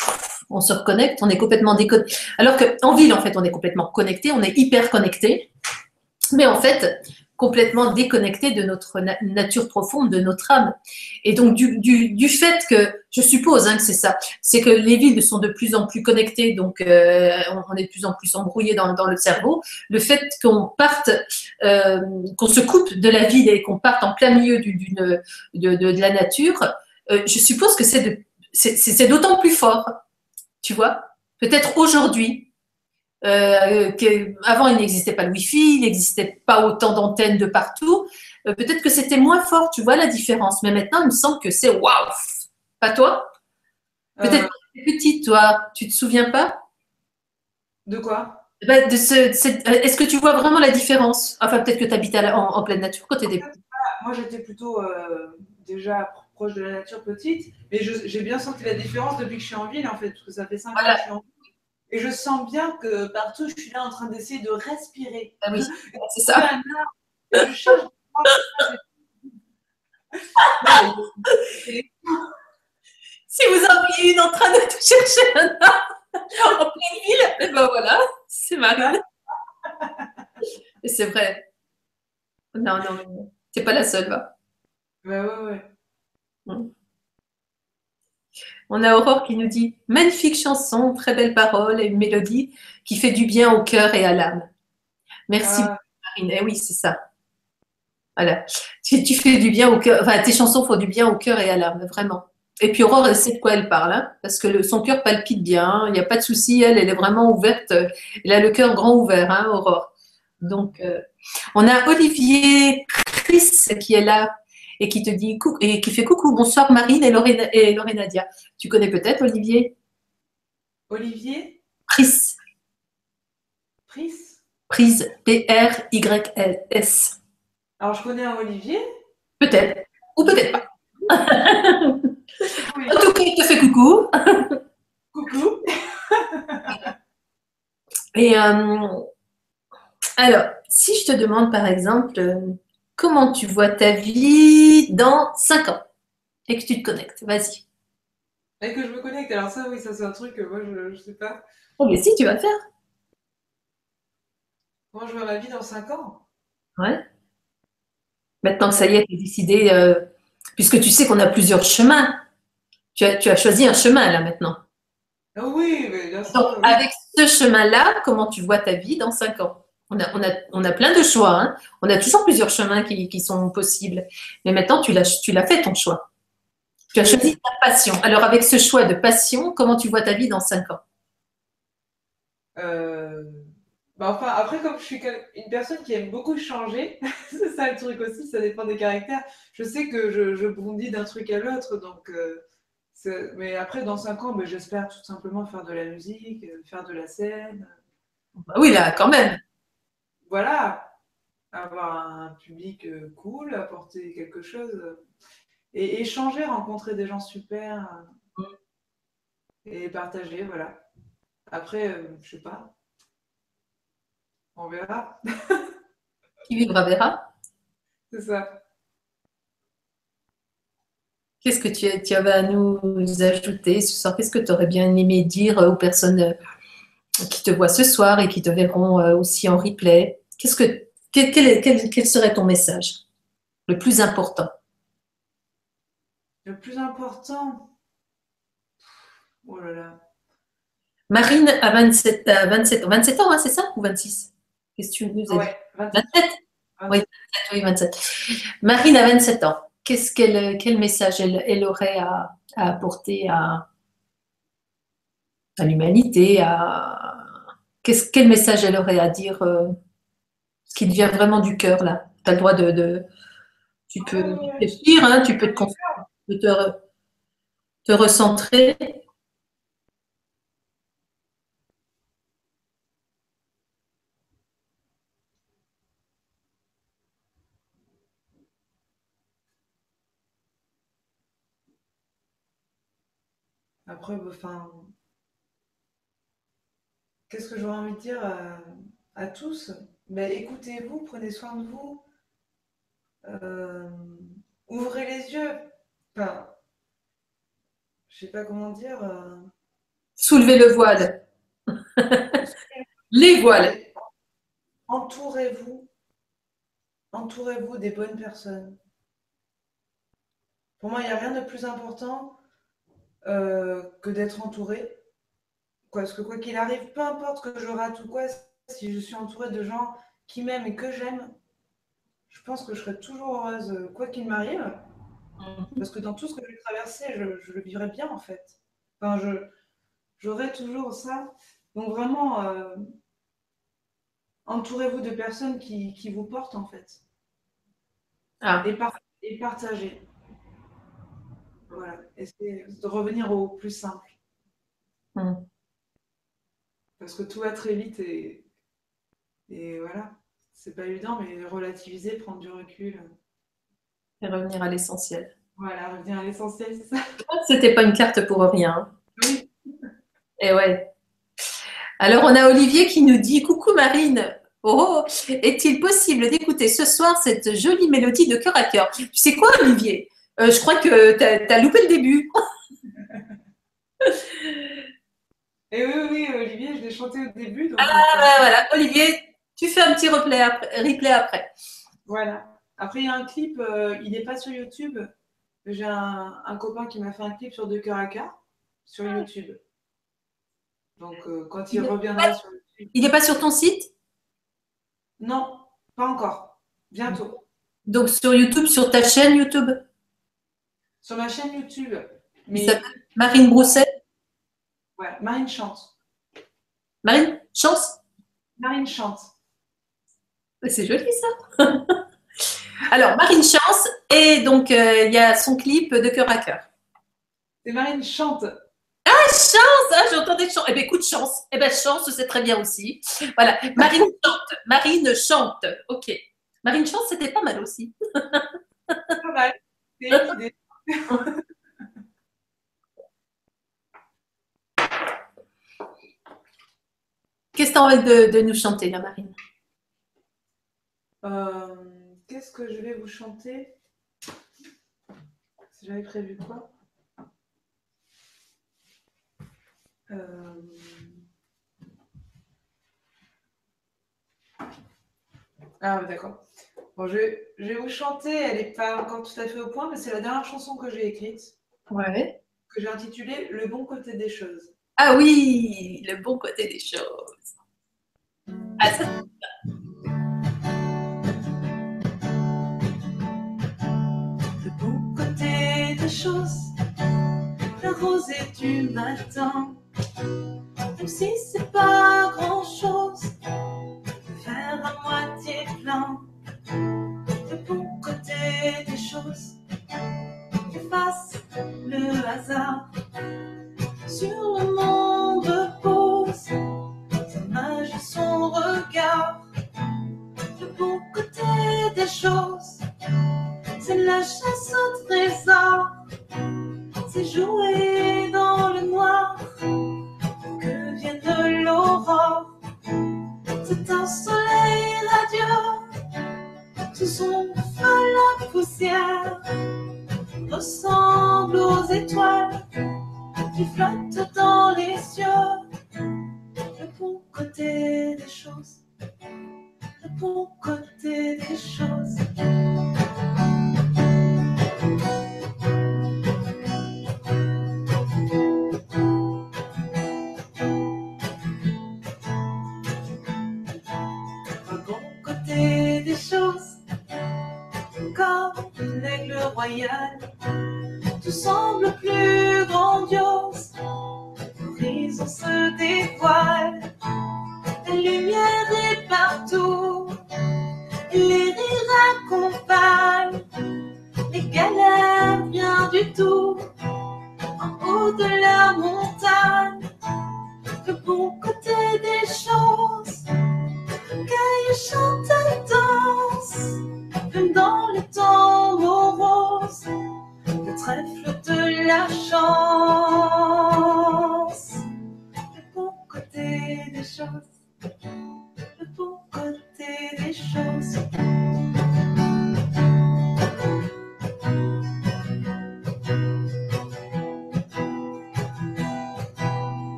B: *laughs* on se reconnecte, on est complètement déconnecté Alors qu'en ville, en fait, on est complètement connecté, on est hyper connecté, mais en fait, complètement déconnecté de notre na- nature profonde, de notre âme. Et donc, du, du, du fait que, je suppose hein, que c'est ça, c'est que les villes sont de plus en plus connectées, donc euh, on, est de plus en plus embrouillé dans, dans le cerveau. Le fait qu'on parte, euh, qu'on se coupe de la ville et qu'on parte en plein milieu de, de, la nature, euh, je suppose que c'est d'autant plus fort, tu vois. Peut-être aujourd'hui, euh, avant il n'existait pas le Wi-Fi, il n'existait pas autant d'antennes de partout. Euh, Peut-être que c'était moins fort, tu vois la différence. Mais maintenant, il me semble que c'est waouh. Pas toi? Peut-être
A: Euh,
B: que tu petite, toi. Tu te souviens pas?
A: De quoi?
B: Ben, de ce- cette- euh, Est-ce que tu vois vraiment la différence? Enfin, peut-être que tu habitais en, en pleine nature quand tu étais petite.
A: Moi, j'étais plutôt euh, déjà pro- proche de la nature petite, mais j'ai bien senti la différence depuis que je suis en ville, en fait, parce que ça fait 5 ans que je suis en ville. Et je sens bien que partout, je suis là en train d'essayer de respirer.
B: Ah oui, c'est ça.
A: je cherche
B: si vous en voyez une en train de *laughs* chercher un arbre en pleine ville, et ben voilà, c'est Marine. Et c'est vrai. Non, non, non. C'est pas la seule, va.
A: Bah ouais, ouais.
B: Mm. On a Aurore qui nous dit magnifique chanson, très belle parole et une mélodie qui fait du bien au cœur et à l'âme. Merci,
A: Ah,
B: Marine. Eh oui, c'est ça. Voilà. Tu, tu fais du bien au cœur. Enfin, tes chansons font du bien au cœur et à l'âme, vraiment. Et puis Aurore, elle sait de quoi elle parle, hein, parce que le- son cœur palpite bien. Il n'y a pas de souci. Elle, elle est vraiment ouverte. Elle a le cœur grand ouvert, hein, Aurore. Donc, euh, on a Olivier Chris qui est là et qui te dit coucou, et qui fait coucou, bonsoir Marine et Lorena, et Lorenadia. Tu connais peut-être Olivier?
A: Olivier?
B: Chris,
A: Pris?
B: Prise P-R-Y-S.
A: Alors, je connais un Olivier?
B: Peut-être, ou peut-être pas.
A: Oui. *laughs*
B: En tout cas, il te fait coucou.
A: Coucou. *laughs*
B: Et euh, alors, si je te demande par exemple, euh, comment tu vois ta vie dans 5 ans et que tu te connectes, vas-y.
A: Et que je me connecte. Alors, ça, oui, ça, c'est un truc que moi, je, je sais pas.
B: Oh, mais si, tu vas le faire.
A: Moi, je vois ma vie dans 5 ans?
B: Maintenant que ça y est, tu as décidé, euh, puisque tu sais qu'on a plusieurs chemins, tu as, tu as choisi un chemin là maintenant.
A: Ah oui, mais bien sûr.
B: Donc,
A: oui.
B: avec ce chemin-là, comment tu vois ta vie dans 5 ans? On a, on, a, on a plein de choix. hein. On a toujours plusieurs chemins qui, qui sont possibles. Mais maintenant, tu l'as tu l'as fait ton choix. Tu as choisi ta passion. Alors, avec ce choix de passion, comment tu vois ta vie dans 5 ans?
A: Euh, Bah, enfin, après, comme je suis une personne qui aime beaucoup changer, *laughs* c'est ça le truc aussi, ça dépend des caractères. Je sais que je, je bondis d'un truc à l'autre, donc. euh, mais après, dans 5 ans, ben, j'espère tout simplement faire de la musique, euh, faire de la scène.
B: Bah Oui, là, quand même.
A: Voilà, avoir un public euh, cool, apporter quelque chose euh, et échanger, rencontrer des gens super euh, et partager, voilà. Après, je sais pas, on verra, *laughs*
B: Qui vivra verra.
A: c'est ça.
B: Qu'est-ce que tu, tu avais à nous ajouter ce soir? Qu'est-ce que tu aurais bien aimé dire aux personnes qui te voient ce soir et qui te verront euh, aussi en replay. Qu'est-ce que, quel, quel- quel- quel serait ton message le plus important?
A: Le plus important, oh là là,
B: Marine a 27, à 27, 27 ans, hein, c'est ça? Ou 26 Qu'est-ce que tu nous as
A: ouais, 27,
B: 27 Oui, 27, oui, 27. Marine a 27 ans. Qu'est-ce qu'elle, quel message elle, elle aurait à, à apporter à, à l'humanité à, qu'est-ce, Quel message elle aurait à dire euh, Ce qui devient vraiment du cœur, là? Tu as le droit de. de- tu peux réfléchir, hein, tu peux te, te, te, te recentrer.
A: Après, enfin, qu'est-ce que j'aurais envie de dire à, à tous? Ben, écoutez-vous, prenez soin de vous, euh, ouvrez les yeux. Enfin, je sais pas comment dire. euh,
B: Soulevez le voile. *laughs* Les voiles.
A: Entourez-vous, entourez-vous des bonnes personnes. Pour moi, il n'y a rien de plus important euh, que d'être entouré. Parce que quoi qu'il arrive, peu importe que je rate ou quoi, si je suis entourée de gens qui m'aiment et que j'aime, je pense que je serai toujours heureuse, quoi qu'il m'arrive. Parce que dans tout ce que j'ai traversé, je, je le vivrai bien en fait. Enfin, je, j'aurai toujours ça. Donc vraiment, euh, entourez-vous de personnes qui, qui vous portent en fait.
B: Ah,
A: Et, par- et partagez. Voilà. Essayez de revenir au plus simple.
B: Hmm.
A: Parce que tout va très vite et, et voilà. C'est pas évident, mais relativiser, prendre du recul.
B: et revenir à l'essentiel.
A: Voilà, revenir à l'essentiel, c'est ça. *laughs*
B: C'était pas une carte pour rien. hein.
A: Oui. *laughs*
B: Et ouais. Alors, on a Olivier qui nous dit Coucou Marine. Oh, est-il possible d'écouter ce soir cette jolie mélodie de cœur à cœur? Tu sais quoi, Olivier? Euh, je crois que tu as, loupé le début. *laughs*
A: Et oui, oui, Olivier, je l'ai chanté au début.
B: ah, bah, voilà, Olivier, tu fais un petit replay après. Replay après.
A: Voilà. Après, il y a un clip, euh, il n'est pas sur YouTube. J'ai un, copain qui m'a fait un clip sur De Cœur à Cœur sur ah. YouTube. Donc, euh, quand il, reviendra sur
B: YouTube. Il n'est pas sur ton site?
A: Non, pas encore. Bientôt.
B: Donc, sur YouTube, sur ta chaîne YouTube?
A: Sur ma chaîne YouTube.
B: Mais... Marine Brousset?
A: Marine chante.
B: Marine chante?
A: Marine chante.
B: C'est joli ça. *laughs* Alors, Marine chance et donc euh, il y a son clip de cœur à cœur.
A: C'est Marine chante.
B: Ah, chance Ah, j'entendais chance. Eh bien, écoute, chance. Eh bien, chance, c'est très bien aussi. Voilà, Marine *laughs* chante. Marine chante. Ok. Marine chante, c'était pas mal aussi.
A: pas mal. C'est *laughs* une idée.
B: Qu'est-ce que tu as envie de, nous chanter, la Marine?
A: Euh, Qu'est-ce que je vais vous chanter? J'avais prévu quoi? Euh, Ah, d'accord. Bon, je, vais vous chanter, elle n'est pas encore tout à fait au point, mais c'est la dernière chanson que j'ai écrite.
B: Ouais.
A: Que j'ai intitulée Le bon côté des choses.
B: Ah oui, le bon côté des choses.
A: Le bon côté des choses, la rosée du matin, même si c'est pas grand chose, faire à moitié plein. Le bon côté des choses, efface le hasard sur le monde repose sa magie, son regard. Le bon côté des choses, c'est la chasse au trésor, c'est jouer qui flotte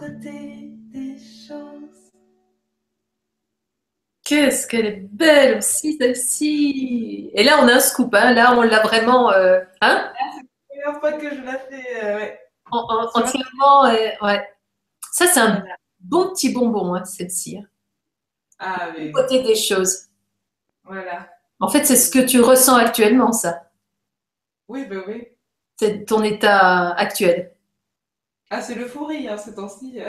A: côté des choses.
B: Qu'est-ce qu'elle est belle aussi, celle-ci. Et là, on a un scoop, hein. là, on l'a vraiment. Euh, hein?
A: C'est la première fois que je la fais. Euh, ouais.
B: entièrement, euh, ouais. Ça, c'est un bon petit bonbon, hein, celle-ci. Hein.
A: Ah, oui.
B: Côté des choses.
A: Voilà.
B: En fait, c'est ce que tu ressens actuellement, ça.
A: Oui, ben oui.
B: C'est ton état actuel.
A: Ah, c'est l'euphorie, hein, ces temps-ci. *laughs*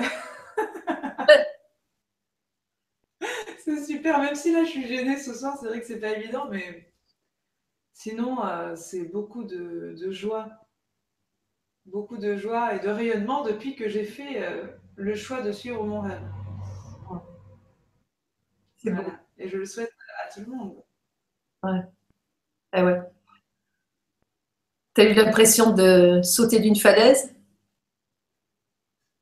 A: c'est super, même si là je suis gênée ce soir, c'est vrai que c'est pas évident, mais sinon, euh, c'est beaucoup de, joie. Beaucoup de joie et de rayonnement depuis que j'ai fait euh, le choix de suivre mon rêve.
B: C'est
A: Et je le souhaite à tout le monde.
B: Ouais. Ah ouais. T'as eu l'impression de sauter d'une falaise?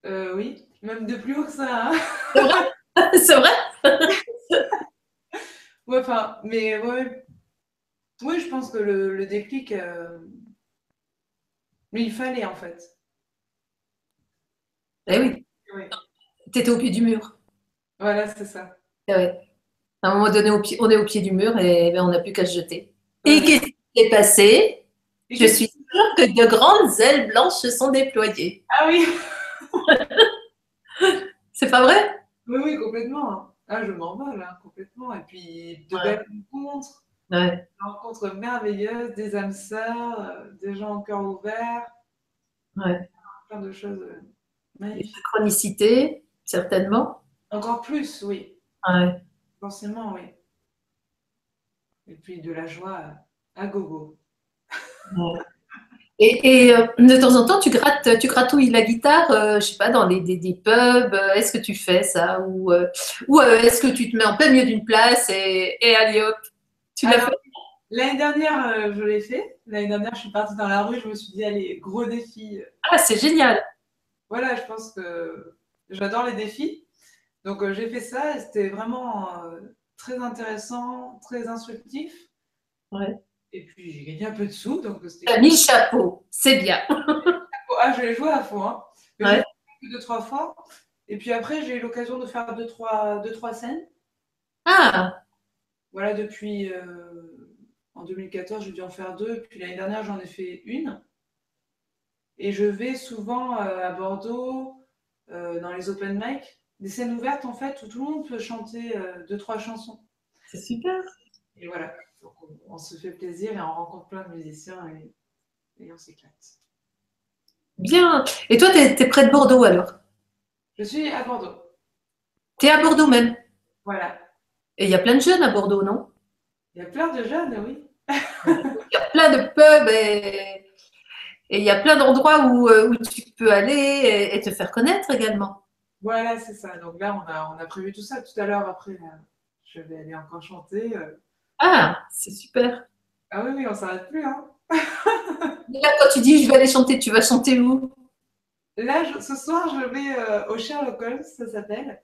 A: Euh, Oui, même de plus haut que ça. Hein. *laughs* *laughs*
B: C'est vrai?
A: Ouais, enfin, mais ouais. Oui, je pense que le, déclic, euh, mais il fallait en fait.
B: Eh oui. oui. Tu étais au pied du mur.
A: Voilà, c'est ça.
B: Eh à un moment donné, on est au pied du mur et ben, on n'a plus qu'à se jeter. Et qu'est-ce qui s'est passé? Je suis sûre que de grandes ailes blanches se sont déployées.
A: Ah oui *laughs*
B: C'est pas vrai?
A: Oui, oui, complètement. Ah, je m'envole, hein, complètement. Et puis, de belles rencontres. Des rencontres merveilleuses, des âmes sœurs, euh, des gens au cœur ouvert.
B: Ouais.
A: Plein de choses euh, magnifiques.
B: Chronicité, certainement.
A: Encore plus, oui.
B: Ouais.
A: Forcément, oui. Et puis de la joie à gogo.
B: Et, euh, de temps en temps, tu grattes, tu gratouilles la guitare, euh, je sais pas, dans des, des, pubs. Euh, est-ce que tu fais ça ou, ou est-ce que tu te mets en plein milieu d'une place et, et allez hop, tu l'as fait?
A: L'année dernière, je l'ai fait. L'année dernière, je suis partie dans la rue. Je me suis dit, allez, gros défi.
B: Ah, c'est génial.
A: Voilà, je pense que j'adore les défis. Donc, j'ai fait ça et c'était vraiment très intéressant, très instructif.
B: Ouais.
A: Et puis j'ai gagné un peu de sous. Donc
B: T'as mis chapeau, c'est bien. *laughs*
A: ah, je l'ai joué à fond. Hein. Ouais. Deux, trois fois. Et puis après, j'ai eu l'occasion de faire deux trois, deux, trois scènes.
B: Ah
A: Voilà, depuis. Euh, en 2014, j'ai dû en faire deux. Puis l'année dernière, j'en ai fait une. Et je vais souvent euh, à Bordeaux, euh, dans les open mic, des scènes ouvertes en fait, où tout le monde peut chanter deux, trois chansons.
B: C'est super.
A: Et voilà on, se fait plaisir et on rencontre plein de musiciens et, on s'éclate.
B: Bien. Et toi, tu es, près de Bordeaux alors?
A: Je suis à Bordeaux.
B: Tu es à Bordeaux même?
A: Voilà.
B: Et il y a plein de jeunes à Bordeaux, non?
A: Il y a plein de jeunes, oui.
B: Il y a plein de pubs et, il y a plein d'endroits où, euh, tu peux aller et, te faire connaître également.
A: Voilà, c'est ça. Donc là, on a, on a prévu tout ça tout à l'heure. Après, je vais aller encore chanter.
B: Ah, c'est super.
A: Ah oui, oui, on s'arrête plus. Hein. *laughs*
B: là, quand tu dis je vais aller chanter, tu vas chanter où?
A: Là, ce soir, je vais euh, au Sherlock Holmes, ça s'appelle.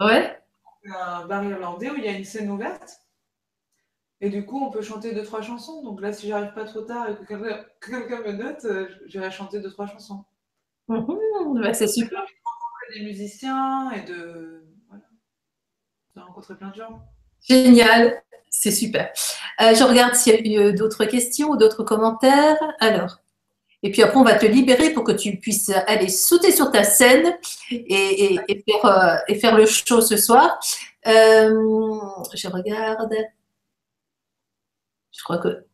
B: Ouais.
A: Un bar irlandais où il y a une scène ouverte. Et du coup, on peut chanter deux, trois chansons. Donc là, si j'arrive pas trop tard et que quelqu'un *laughs* me note, euh, j'irai chanter deux, trois chansons.
B: Mmh, bah, c'est super.
A: Des musiciens et de. Voilà. De rencontrer plein de gens.
B: Génial. C'est super. Euh, je regarde s'il y a eu d'autres questions ou d'autres commentaires. Alors, et puis après, on va te libérer pour que tu puisses aller sauter sur ta scène et, faire, euh, faire, le show ce soir. Euh, je regarde. Je crois que.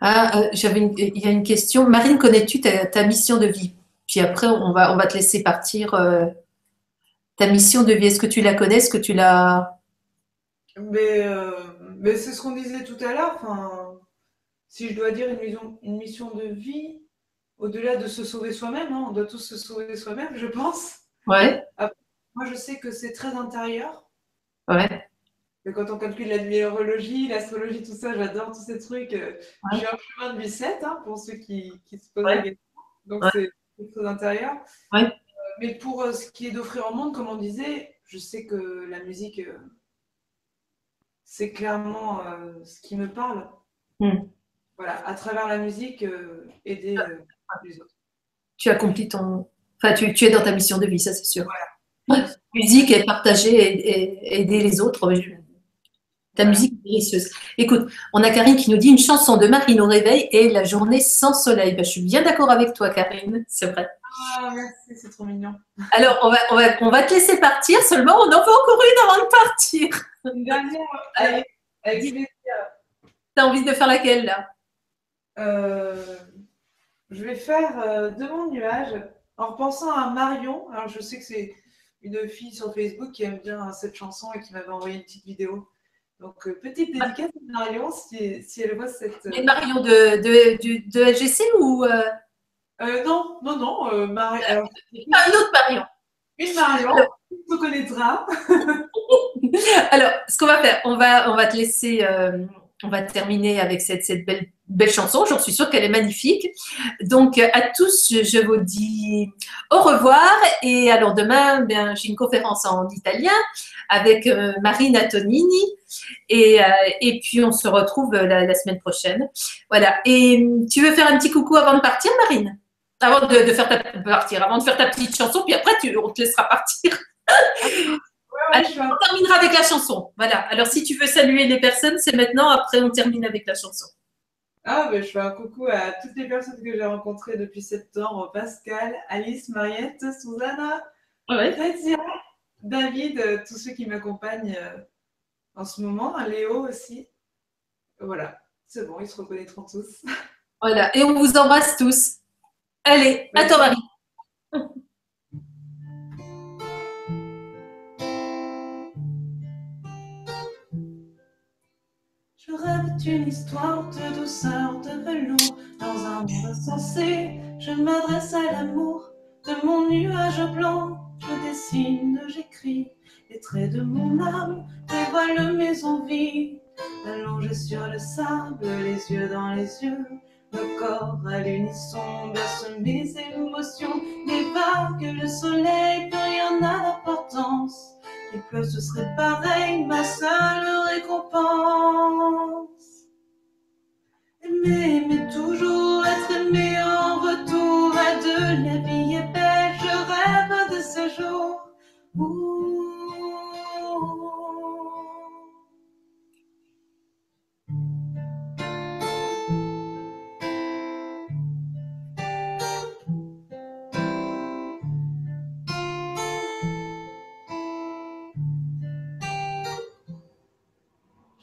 B: Ah, j'avais il y a une question. Marine, connais-tu ta, mission de vie? Puis après, on va te laisser partir ta mission de vie Est-ce que tu la connais Est-ce que tu l'as
A: mais, euh, mais c'est ce qu'on disait tout à l'heure. Enfin, si je dois dire une mission, une mission de vie, au-delà de se sauver soi-même, hein, on doit tous se sauver soi-même, je pense.
B: Ouais.
A: moi, je sais que c'est très intérieur.
B: Ouais.
A: Mais quand on calcule la numérologie, l'astrologie, tout ça, j'adore tous ces trucs. Euh, j'ai un chemin de 7 hein, pour ceux qui, se posent la question. Donc, c'est très intérieur.
B: Ouais
A: mais pour euh, ce qui est d'offrir au monde, comme on disait, je sais que la musique, euh, c'est clairement euh, ce qui me parle.
B: Hmm.
A: Voilà, à travers la musique, aider les autres.
B: Tu accomplis ton. Enfin, tu, es dans ta mission de vie, ça c'est sûr. Voilà. musique et partager et, aider les autres. Ta musique est délicieuse. Écoute, on a Karine qui nous dit une chanson de Marine au réveil et la journée sans soleil. Ben, je suis bien d'accord avec toi, Karine, c'est vrai.
A: Ah, merci, c'est trop mignon.
B: Alors, on va, on, va, on va te laisser partir, seulement on en veut encore une avant de partir.
A: Une dernière, allez, avec
B: T'as envie de faire laquelle, là?
A: Euh, Je vais faire euh, De mon nuage, en repensant à Marion. Alors, je sais que c'est une fille sur Facebook qui aime bien cette chanson et qui m'avait envoyé une petite vidéo. Donc, euh, petite dédicace à Marion, si, si elle voit cette...
B: Et Marion de, de, de, LGC ou...
A: Euh, non, non, non. Euh, Mar...
B: Alors, une autre Marion.
A: Une Marion, tu connaîtra. *laughs*
B: qu'on va faire, on va, on va te laisser, euh, on va terminer avec cette, cette belle, belle chanson. J'en suis sûre qu'elle est magnifique. Donc, à tous, je vous dis au revoir. Et alors, demain, ben, j'ai une conférence en italien avec euh, Marina Tonini. Et, euh, et, puis, on se retrouve la, la, semaine prochaine. Voilà. Et tu veux faire un petit coucou avant de partir, Marine? Avant de, de, faire ta, partir, avant de faire ta petite chanson, puis après, tu, on te laissera partir. Alors, on terminera avec la chanson. Voilà. Alors, si tu veux saluer les personnes, c'est maintenant. Après, on termine avec la chanson.
A: Ah, ben, je fais un coucou à toutes les personnes que j'ai rencontrées depuis septembre. Pascal, Alice, Mariette, Susanna,
B: ouais.
A: David, tous ceux qui m'accompagnent en ce moment. Léo aussi. Voilà. C'est bon, ils se reconnaîtront tous.
B: Voilà. Et on vous embrasse tous. Allez, à toi, Marie.
A: D'une histoire de douceur, de velours, dans un monde insensé. Je m'adresse à l'amour de mon nuage blanc. Je dessine, j'écris les traits de mon âme, dévoile mes envies. Allongé sur le sable, les yeux dans les yeux, le corps à l'unisson berce mes émotions. Les vagues, le soleil, plus rien n'a d'importance. Il pleut, ce serait pareil, ma seule récompense. Mais toujours être aimé en retour à deux. La vie est belle, je rêve de ce jour.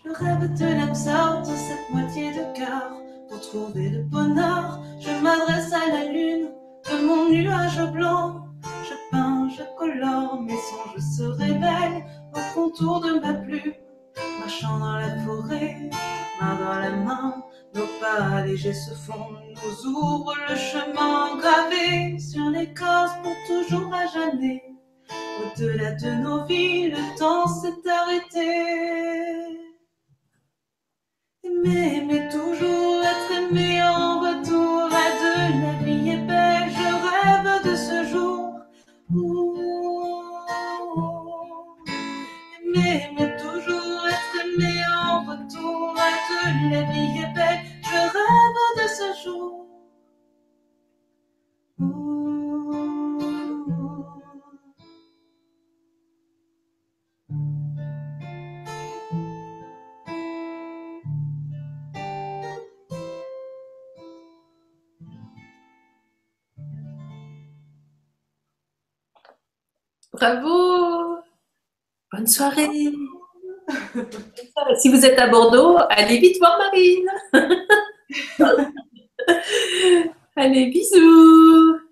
A: Je rêve de l'âme sorte de cette moitié de cœur. Pour trouver le bonheur, je m'adresse à la lune de mon nuage blanc. Je peins, je colore, mes songes se révèlent au contour de ma plume. Marchant dans la forêt, main dans la main, nos pas légers se font, nous ouvrent le chemin gravé sur l'écorce pour toujours à jamais. Au-delà de nos vies, le temps s'est arrêté. Aimer, mais toujours La vie est belle, je rêve de ce jour.
B: Bravo Bonne soirée *laughs* Si vous êtes à Bordeaux, allez vite voir Marine. *laughs* Allez, bisous